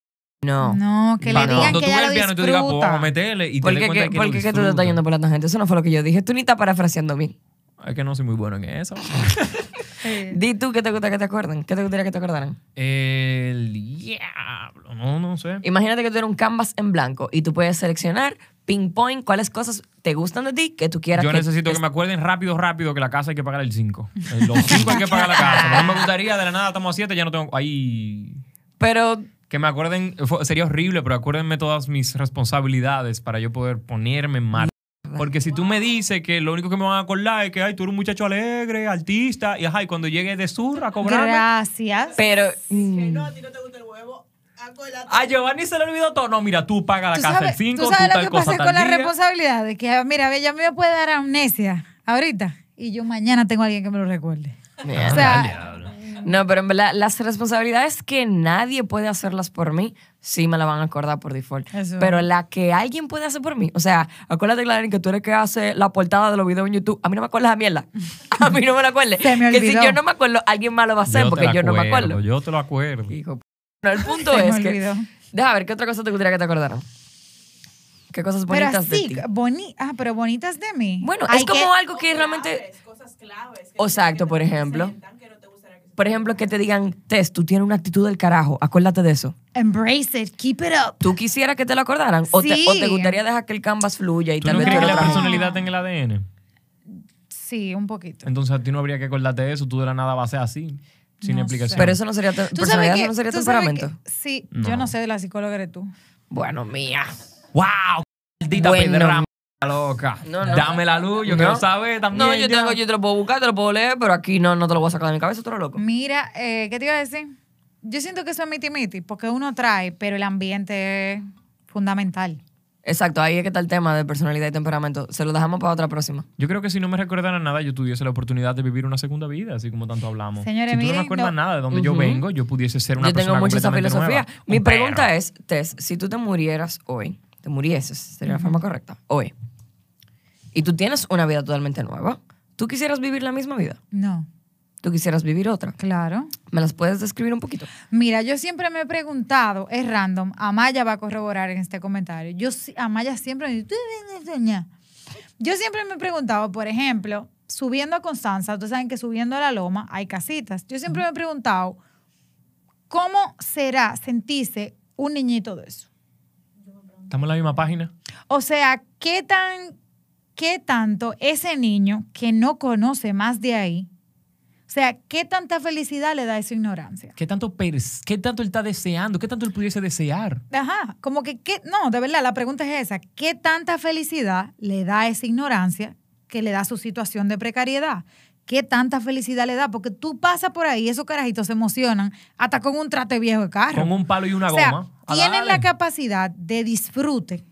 [SPEAKER 1] No.
[SPEAKER 3] No, que le
[SPEAKER 2] Para
[SPEAKER 3] digan
[SPEAKER 2] cuando
[SPEAKER 3] que
[SPEAKER 2] tú
[SPEAKER 3] ella
[SPEAKER 2] ves
[SPEAKER 3] lo
[SPEAKER 2] el piano y tú digas, pues vamos a meterle y te
[SPEAKER 1] ¿Por qué,
[SPEAKER 2] cuenta
[SPEAKER 1] que,
[SPEAKER 2] que
[SPEAKER 1] por qué que tú te estás yendo por la tangente? Eso no fue lo que yo dije. Tú ni estás parafraseando a mí.
[SPEAKER 2] Es que no soy muy bueno en eso.
[SPEAKER 1] Di tú qué te gusta que te acuerden. ¿Qué te gustaría que te acordaran?
[SPEAKER 2] El diablo, no, no sé.
[SPEAKER 1] Imagínate que tú eres un canvas en blanco y tú puedes seleccionar, pinpoint, cuáles cosas te gustan de ti que tú quieras
[SPEAKER 2] Yo
[SPEAKER 1] que
[SPEAKER 2] necesito que me acuerden rápido, rápido que la casa hay que pagar el 5. Los 5 hay que pagar la casa. No me gustaría, de la nada estamos a 7, ya no tengo. Ahí.
[SPEAKER 1] Pero
[SPEAKER 2] Que me acuerden, sería horrible, pero acuérdenme todas mis responsabilidades para yo poder ponerme mal. Porque si tú me dices que lo único que me van a acordar es que ay, tú eres un muchacho alegre, artista, y ajá, y cuando llegue de sur a cobrarme.
[SPEAKER 3] Gracias.
[SPEAKER 1] pero
[SPEAKER 4] Que
[SPEAKER 1] mm,
[SPEAKER 4] no, a ti no te gusta el huevo. Acuérdate.
[SPEAKER 2] A Giovanni se le olvidó todo. No, mira, tú pagas la
[SPEAKER 3] ¿Tú
[SPEAKER 2] casa el
[SPEAKER 3] sabes,
[SPEAKER 2] 5,
[SPEAKER 3] tú
[SPEAKER 2] tú,
[SPEAKER 3] sabes lo
[SPEAKER 2] tal
[SPEAKER 3] que
[SPEAKER 2] cosa
[SPEAKER 3] pasa
[SPEAKER 2] tal
[SPEAKER 3] con la responsabilidad? De que, mira, ve, ya me puede dar amnesia ahorita y yo mañana tengo a alguien que me lo recuerde.
[SPEAKER 1] mira.
[SPEAKER 3] O sea.
[SPEAKER 1] No, pero en verdad las responsabilidades que nadie puede hacerlas por mí, sí me la van a acordar por default.
[SPEAKER 3] Eso.
[SPEAKER 1] Pero la que alguien puede hacer por mí, o sea, acuérdate, Clarín, que tú eres que hace la portada de los videos en YouTube. A mí no me acuerdas la mierda. A mí no me la acuerdes.
[SPEAKER 3] Se me
[SPEAKER 1] Que si yo no me acuerdo, alguien más lo va a hacer
[SPEAKER 2] Yo
[SPEAKER 1] porque
[SPEAKER 2] la
[SPEAKER 1] yo no me acuerdo.
[SPEAKER 2] Yo te lo acuerdo.
[SPEAKER 1] Hijo. No, el punto
[SPEAKER 3] Se me
[SPEAKER 1] es que. Deja ver, ¿qué otra cosa te gustaría que te acordaran? ¿Qué cosas
[SPEAKER 3] Pero
[SPEAKER 1] bonitas de
[SPEAKER 3] así,
[SPEAKER 1] ti?
[SPEAKER 3] boni ah, pero bonitas de mí.
[SPEAKER 1] Bueno,
[SPEAKER 3] Hay
[SPEAKER 1] es como
[SPEAKER 3] que-
[SPEAKER 1] algo que realmente.
[SPEAKER 4] Claves, cosas claves. que-
[SPEAKER 1] Exacto, por ejemplo. Por ejemplo, que te digan, Tess, tú tienes una actitud del carajo. Acuérdate de eso.
[SPEAKER 3] Embrace it, keep it up.
[SPEAKER 1] ¿Tú quisieras que te lo acordaran? ¿O, te,
[SPEAKER 3] Sí.
[SPEAKER 1] o te gustaría dejar que el canvas fluya y
[SPEAKER 2] ¿Tú
[SPEAKER 1] tal
[SPEAKER 2] no
[SPEAKER 1] vez tú
[SPEAKER 2] crees que la personalidad tenga el ADN?
[SPEAKER 3] Sí, un poquito.
[SPEAKER 2] Entonces a ti no habría que acordarte de eso. Tú de la nada vas a ser así, sin
[SPEAKER 3] No
[SPEAKER 2] explicación.
[SPEAKER 3] sé.
[SPEAKER 1] Pero eso no sería te-
[SPEAKER 3] ¿Tú
[SPEAKER 1] personalidad,
[SPEAKER 3] sabes
[SPEAKER 1] eso
[SPEAKER 3] que-
[SPEAKER 1] no sería temperamento.
[SPEAKER 3] que- sí, yo
[SPEAKER 2] No.
[SPEAKER 3] no sé de la psicóloga eres tú.
[SPEAKER 1] Bueno, mía.
[SPEAKER 2] ¡Wow! Maldita
[SPEAKER 1] Bueno.
[SPEAKER 2] Loca.
[SPEAKER 1] No, no.
[SPEAKER 2] Dame la luz, yo
[SPEAKER 1] No.
[SPEAKER 2] quiero saber también.
[SPEAKER 1] No, yo,
[SPEAKER 2] ya.
[SPEAKER 1] tengo, yo te lo puedo buscar, te lo puedo leer, pero aquí no, no te lo voy a sacar de mi cabeza, tú eres loco.
[SPEAKER 3] Mira, eh, ¿qué te iba a decir? Yo siento que eso es miti miti, porque uno trae, pero el ambiente es fundamental.
[SPEAKER 1] Exacto, ahí es que está el tema de personalidad y temperamento. Se lo dejamos para otra próxima.
[SPEAKER 2] Yo creo que si no me recordaran nada, yo tuviese la oportunidad de vivir una segunda vida, así como tanto hablamos.
[SPEAKER 3] Señores,
[SPEAKER 2] si tú no me acuerdas
[SPEAKER 3] no-
[SPEAKER 2] nada de donde yo vengo, yo pudiese ser una
[SPEAKER 1] Yo tengo
[SPEAKER 2] persona
[SPEAKER 1] mucha esa filosofía.
[SPEAKER 2] nueva.
[SPEAKER 1] Mi
[SPEAKER 2] Un
[SPEAKER 1] pregunta
[SPEAKER 2] perro.
[SPEAKER 1] es, Tess, si tú te murieras hoy, te murieses, sería la forma correcta, hoy, y tú tienes una vida totalmente nueva, ¿tú quisieras vivir la misma vida?
[SPEAKER 3] No,
[SPEAKER 1] ¿Tú quisieras vivir otra?
[SPEAKER 3] claro.
[SPEAKER 1] ¿Me las puedes describir un poquito?
[SPEAKER 3] Mira, yo siempre me he preguntado, es random, Amaya va a corroborar en este comentario. Yo, Amaya siempre me dice, yo siempre me he preguntado, por ejemplo, subiendo a Constanza, ustedes saben que subiendo a la loma hay casitas. Yo siempre me he preguntado, ¿cómo será sentirse un niñito de eso?
[SPEAKER 2] ¿Estamos en la misma página?
[SPEAKER 3] O sea, ¿qué tan, qué tanto ese niño que no conoce más de ahí, o sea, qué tanta felicidad le da esa ignorancia?
[SPEAKER 2] ¿Qué tanto, ¿Qué tanto él está deseando? ¿Qué tanto él pudiese desear?
[SPEAKER 3] Ajá, como que, ¿qué? no, de verdad, la pregunta es esa. ¿Qué tanta felicidad le da esa ignorancia que le da su situación de precariedad? ¿Qué tanta felicidad le da? Porque tú pasas por ahí, esos carajitos se emocionan hasta con un trate viejo de carro.
[SPEAKER 2] Con un palo y una
[SPEAKER 3] o sea,
[SPEAKER 2] goma. A
[SPEAKER 3] tienen la capacidad de disfrute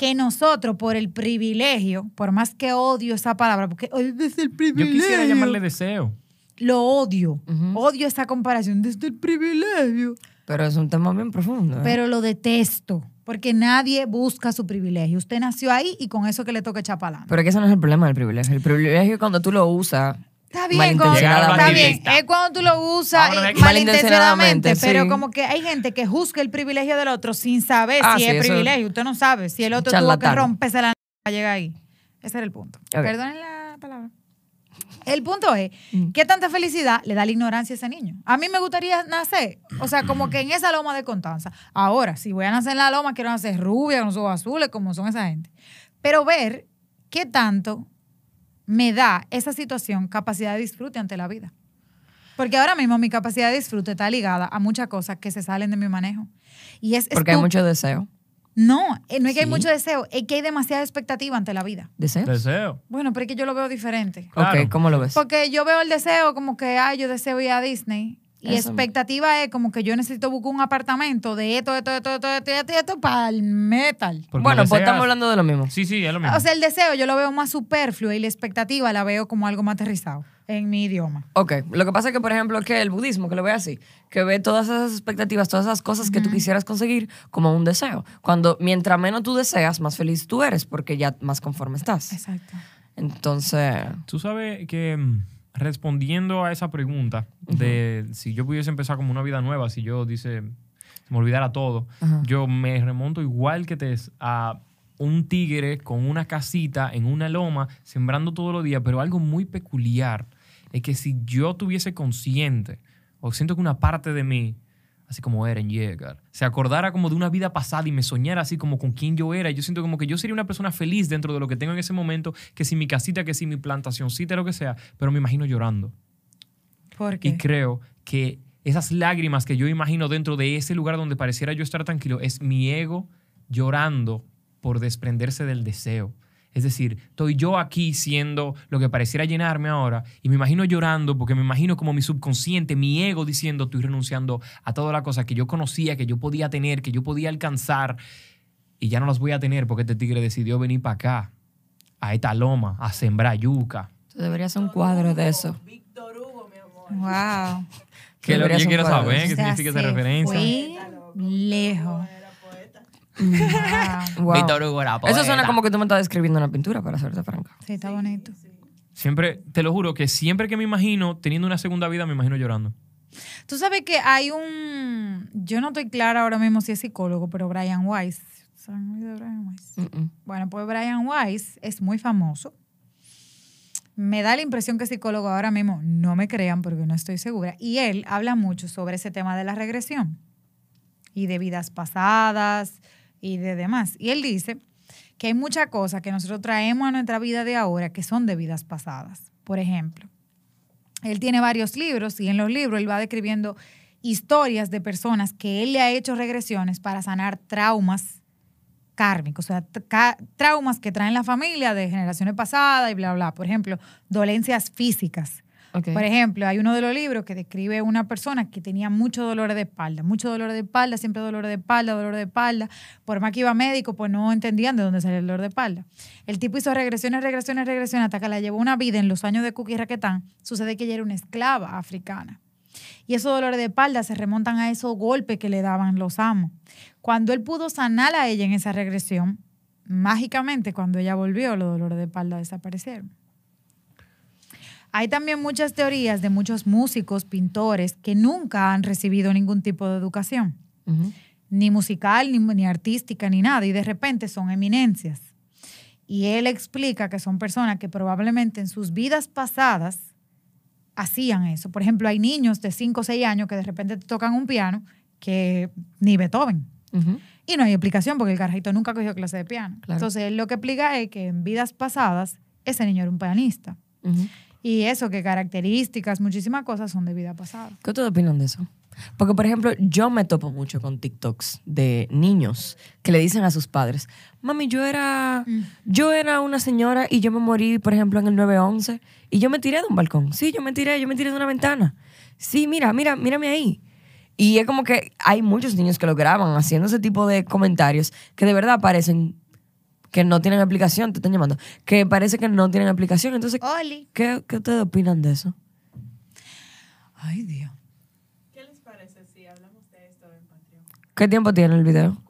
[SPEAKER 3] que nosotros, por el privilegio, por más que odio esa palabra, porque "Ay, desde el
[SPEAKER 2] Yo
[SPEAKER 3] privilegio.
[SPEAKER 2] quisiera llamarle deseo.
[SPEAKER 3] Lo odio. Odio esa comparación desde el privilegio.
[SPEAKER 1] Pero es un tema bien profundo. ¿eh?
[SPEAKER 3] Pero lo detesto. Porque nadie busca su privilegio. Usted nació ahí y con eso que le toca echar para.
[SPEAKER 1] Pero que ese no es el problema del privilegio. El privilegio es cuando tú lo usas.
[SPEAKER 3] Está bien, cuando, está bien. Es cuando tú lo usas malintencionadamente, pero como que hay gente que juzga el privilegio del otro sin saber
[SPEAKER 1] Ah,
[SPEAKER 3] si
[SPEAKER 1] sí,
[SPEAKER 3] es privilegio. Usted no sabe si el otro tuvo que romperse la para llegar ahí. Ese era el punto.
[SPEAKER 1] Ok.
[SPEAKER 3] Perdonen la palabra. El punto es,
[SPEAKER 1] Mm.
[SPEAKER 3] ¿qué tanta felicidad le da la ignorancia a ese niño? A mí me gustaría nacer, o sea, como que en esa loma de Constanza. Ahora, si voy a nacer en la loma, quiero nacer rubia, con los ojos azules, como son esa gente. Pero ver qué tanto me da esa situación capacidad de disfrute ante la vida. Porque ahora mismo mi capacidad de disfrute está ligada a muchas cosas que se salen de mi manejo. Y es
[SPEAKER 1] Porque hay mucho deseo.
[SPEAKER 3] No, eh, no es que hay mucho deseo, es que hay demasiada expectativa ante la vida.
[SPEAKER 1] ¿Deseo?
[SPEAKER 2] Deseo.
[SPEAKER 3] Bueno, pero es que yo lo veo diferente.
[SPEAKER 2] Claro.
[SPEAKER 1] Ok, ¿cómo lo ves?
[SPEAKER 3] Porque yo veo el deseo como que, ay, yo deseo ir a Disney. Y
[SPEAKER 1] Eso.
[SPEAKER 3] expectativa es como que yo necesito buscar un apartamento de esto, esto, esto, esto, esto, esto, esto para el metal.
[SPEAKER 2] Porque
[SPEAKER 1] bueno, pues estamos hablando de lo mismo.
[SPEAKER 2] Sí, sí, es lo mismo.
[SPEAKER 3] O sea, el deseo yo lo veo más superfluo y la expectativa la veo como algo más aterrizado en mi idioma.
[SPEAKER 1] Ok, lo que pasa es que, por ejemplo, que el budismo, que lo ve así, que ve todas esas expectativas, todas esas cosas que tú quisieras conseguir como un deseo. Cuando, mientras menos tú deseas, más feliz tú eres, porque ya más conforme estás.
[SPEAKER 3] Exacto.
[SPEAKER 1] Entonces,
[SPEAKER 2] Tú sabes que mm, respondiendo a esa pregunta de si yo pudiese empezar como una vida nueva, si yo dice, me olvidara todo, yo me remonto igual que te a un tigre con una casita en una loma, sembrando todos los días, pero algo muy peculiar es que si yo tuviese consciente, o siento que una parte de mí, así como Eren Yeager, se acordara como de una vida pasada y me soñara así como con quién yo era, yo siento como que yo sería una persona feliz dentro de lo que tengo en ese momento, que si mi casita, que si mi plantacioncita, lo que sea, pero me imagino llorando.
[SPEAKER 3] ¿Por
[SPEAKER 2] Y
[SPEAKER 3] qué?
[SPEAKER 2] creo que esas lágrimas que yo imagino dentro de ese lugar donde pareciera yo estar tranquilo es mi ego llorando por desprenderse del deseo. Es decir, estoy yo aquí siendo lo que pareciera llenarme ahora y me imagino llorando porque me imagino como mi subconsciente, mi ego diciendo estoy renunciando a todas las cosas que yo conocía, que yo podía tener, que yo podía alcanzar y ya no las voy a tener porque este tigre decidió venir para acá, a esta loma, a sembrar yuca.
[SPEAKER 1] tú deberías hacer un cuadro de eso.
[SPEAKER 4] Víctor Hugo, mi amor.
[SPEAKER 3] Wow.
[SPEAKER 2] ¿Qué es lo que
[SPEAKER 1] Deberías
[SPEAKER 2] yo
[SPEAKER 1] un
[SPEAKER 2] quiero
[SPEAKER 1] cuadro de
[SPEAKER 2] saber? ¿Qué
[SPEAKER 3] O sea,
[SPEAKER 2] significa esa referencia?
[SPEAKER 3] Fue lejos.
[SPEAKER 4] Poeta.
[SPEAKER 3] Wow.
[SPEAKER 1] Wow.
[SPEAKER 2] Hugo era
[SPEAKER 1] Eso suena como que tú me estás describiendo una pintura, para serte franca.
[SPEAKER 3] Sí, está bonito.
[SPEAKER 2] Siempre, te lo juro, que siempre que me imagino teniendo una segunda vida, me imagino llorando.
[SPEAKER 3] Tú sabes que hay un. Yo no estoy clara ahora mismo si es psicólogo, pero Brian Weiss. ¿Saben de Brian Weiss? Bueno, pues Brian Weiss es muy famoso. Me da la impresión que es psicólogo ahora mismo, no me crean porque no estoy segura. Y él habla mucho sobre ese tema de la regresión y de vidas pasadas y de demás. Y él dice que hay muchas cosas que nosotros traemos a nuestra vida de ahora que son de vidas pasadas. Por ejemplo, él tiene varios libros y en los libros él va describiendo historias de personas que él le ha hecho regresiones para sanar traumas kármicos, o sea, traumas que traen la familia de generaciones pasadas y bla, bla. Por ejemplo, dolencias físicas. Por ejemplo, hay uno de los libros que describe una persona que tenía mucho dolor de espalda, mucho dolor de espalda, siempre dolor de espalda, dolor de espalda. Por más que iba médico, pues no entendían de dónde salía el dolor de espalda. El tipo hizo regresiones, regresiones, regresiones, hasta que la llevó una vida en los años de Cookie Raquetán. Sucede que ella era una esclava africana. Y esos dolores de espalda se remontan a esos golpes que le daban los amos. Cuando él pudo sanar a ella en esa regresión, mágicamente cuando ella volvió, los dolores de espalda desaparecieron. Hay también muchas teorías de muchos músicos, pintores, que nunca han recibido ningún tipo de educación, ni musical, ni, ni artística, ni nada, y de repente son eminencias. Y él explica que son personas que probablemente en sus vidas pasadas hacían eso. Por ejemplo, hay niños de 5 o 6 años que de repente te tocan un piano que ni Beethoven. Y no hay explicación porque el carajito nunca cogió clase de piano.
[SPEAKER 1] Claro.
[SPEAKER 3] Entonces, él lo que explica es que en vidas pasadas ese niño era un pianista. Y eso, que características, muchísimas cosas son de vida pasada.
[SPEAKER 1] ¿Qué ustedes opinan de eso? Porque, por ejemplo, yo me topo mucho con TikToks de niños que le dicen a sus padres, mami, yo era, yo era una señora y yo me morí, por ejemplo, en el 911 y yo me tiré de un balcón. Sí, yo me tiré, yo me tiré de una ventana. Sí, mira, mira, mírame ahí. Y es como que hay muchos niños que lo graban haciendo ese tipo de comentarios que de verdad parecen que no tienen aplicación, te están llamando, que parece que no tienen aplicación. Entonces,
[SPEAKER 3] Oli.
[SPEAKER 1] ¿qué, qué ustedes opinan de eso?
[SPEAKER 3] Ay, Dios.
[SPEAKER 4] ¿Qué les parece si hablamos de esto en Patreon?
[SPEAKER 1] ¿Qué tiempo tiene el video?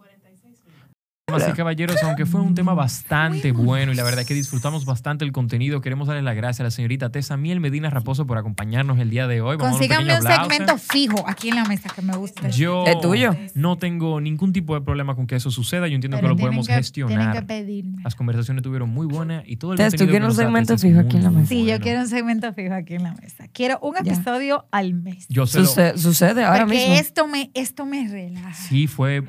[SPEAKER 4] 46 minutos.
[SPEAKER 2] Damas y caballeros, aunque fue un tema bastante bueno y la verdad que disfrutamos bastante el contenido, queremos darle las gracias a la señorita Tessa Miel Medina Raposo por acompañarnos el día de hoy. Vamos
[SPEAKER 3] Consíganme un segmento fijo aquí en la mesa que me guste.
[SPEAKER 2] Yo
[SPEAKER 1] ¿Es tuyo?
[SPEAKER 2] no tengo ningún tipo de problema con que eso suceda. Yo entiendo
[SPEAKER 3] Pero
[SPEAKER 2] que lo podemos
[SPEAKER 3] que- Tienen
[SPEAKER 2] gestionar.
[SPEAKER 3] que pedirme.
[SPEAKER 2] Las conversaciones estuvieron muy buenas y todo el
[SPEAKER 1] Tess, ¿tú
[SPEAKER 2] contenido que
[SPEAKER 1] quieres un segmento fijo aquí en la mesa?
[SPEAKER 3] Sí, yo quiero un segmento fijo aquí en la mesa. Quiero un
[SPEAKER 1] Ya.
[SPEAKER 3] episodio al mes.
[SPEAKER 2] Yo se lo-
[SPEAKER 1] Suce- sucede ahora
[SPEAKER 3] porque
[SPEAKER 1] mismo.
[SPEAKER 3] esto me, esto me relaja.
[SPEAKER 2] Sí, fue.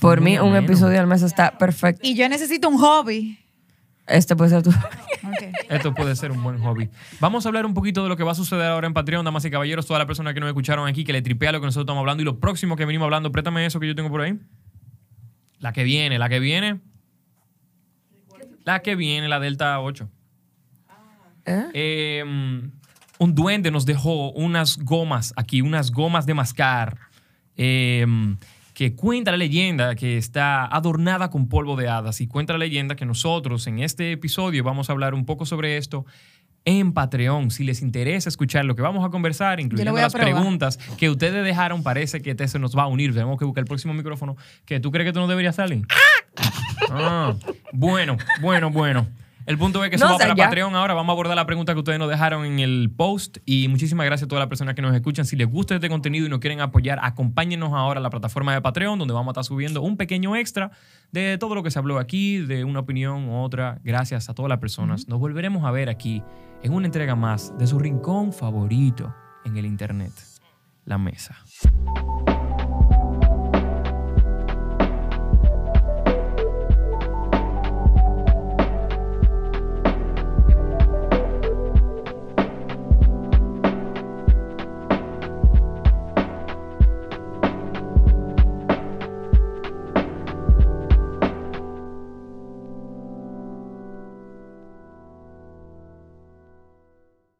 [SPEAKER 1] Por mí, un episodio al mes está perfecto.
[SPEAKER 3] Y yo necesito un hobby.
[SPEAKER 1] Este puede ser tu.
[SPEAKER 3] Ok.
[SPEAKER 2] Esto puede ser un buen hobby. Vamos a hablar un poquito de lo que va a suceder ahora en Patreon, damas y caballeros, todas las personas que nos escucharon aquí, que le tripea lo que nosotros estamos hablando y lo próximo que venimos hablando, préstame eso que yo tengo por ahí. La que viene, la que viene. La que viene, la Delta 8.
[SPEAKER 1] ¿Eh?
[SPEAKER 2] Eh, un duende nos dejó unas gomas aquí, unas gomas de mascar, eh, que cuenta la leyenda que está adornada con polvo de hadas y cuenta la leyenda que nosotros en este episodio vamos a hablar un poco sobre esto en Patreon. Si les interesa escuchar lo que vamos a conversar, incluyendo
[SPEAKER 3] a
[SPEAKER 2] las
[SPEAKER 3] probar.
[SPEAKER 2] preguntas que ustedes dejaron, parece que este se nos va a unir. Tenemos que buscar el próximo micrófono. que ¿Tú crees que tú no deberías salir? Ah, bueno, bueno, bueno. El punto es que eso
[SPEAKER 1] No,
[SPEAKER 2] va
[SPEAKER 1] o sea,
[SPEAKER 2] para
[SPEAKER 1] ya.
[SPEAKER 2] Patreon ahora. Vamos a abordar la pregunta que ustedes nos dejaron en el post. Y muchísimas gracias a todas las personas que nos escuchan. Si les gusta este contenido y nos quieren apoyar, acompáñenos ahora a la plataforma de Patreon, donde vamos a estar subiendo un pequeño extra de todo lo que se habló aquí, de una opinión u otra. Gracias a todas las personas. Nos volveremos a ver aquí en una entrega más de su rincón favorito en el Internet, la mesa.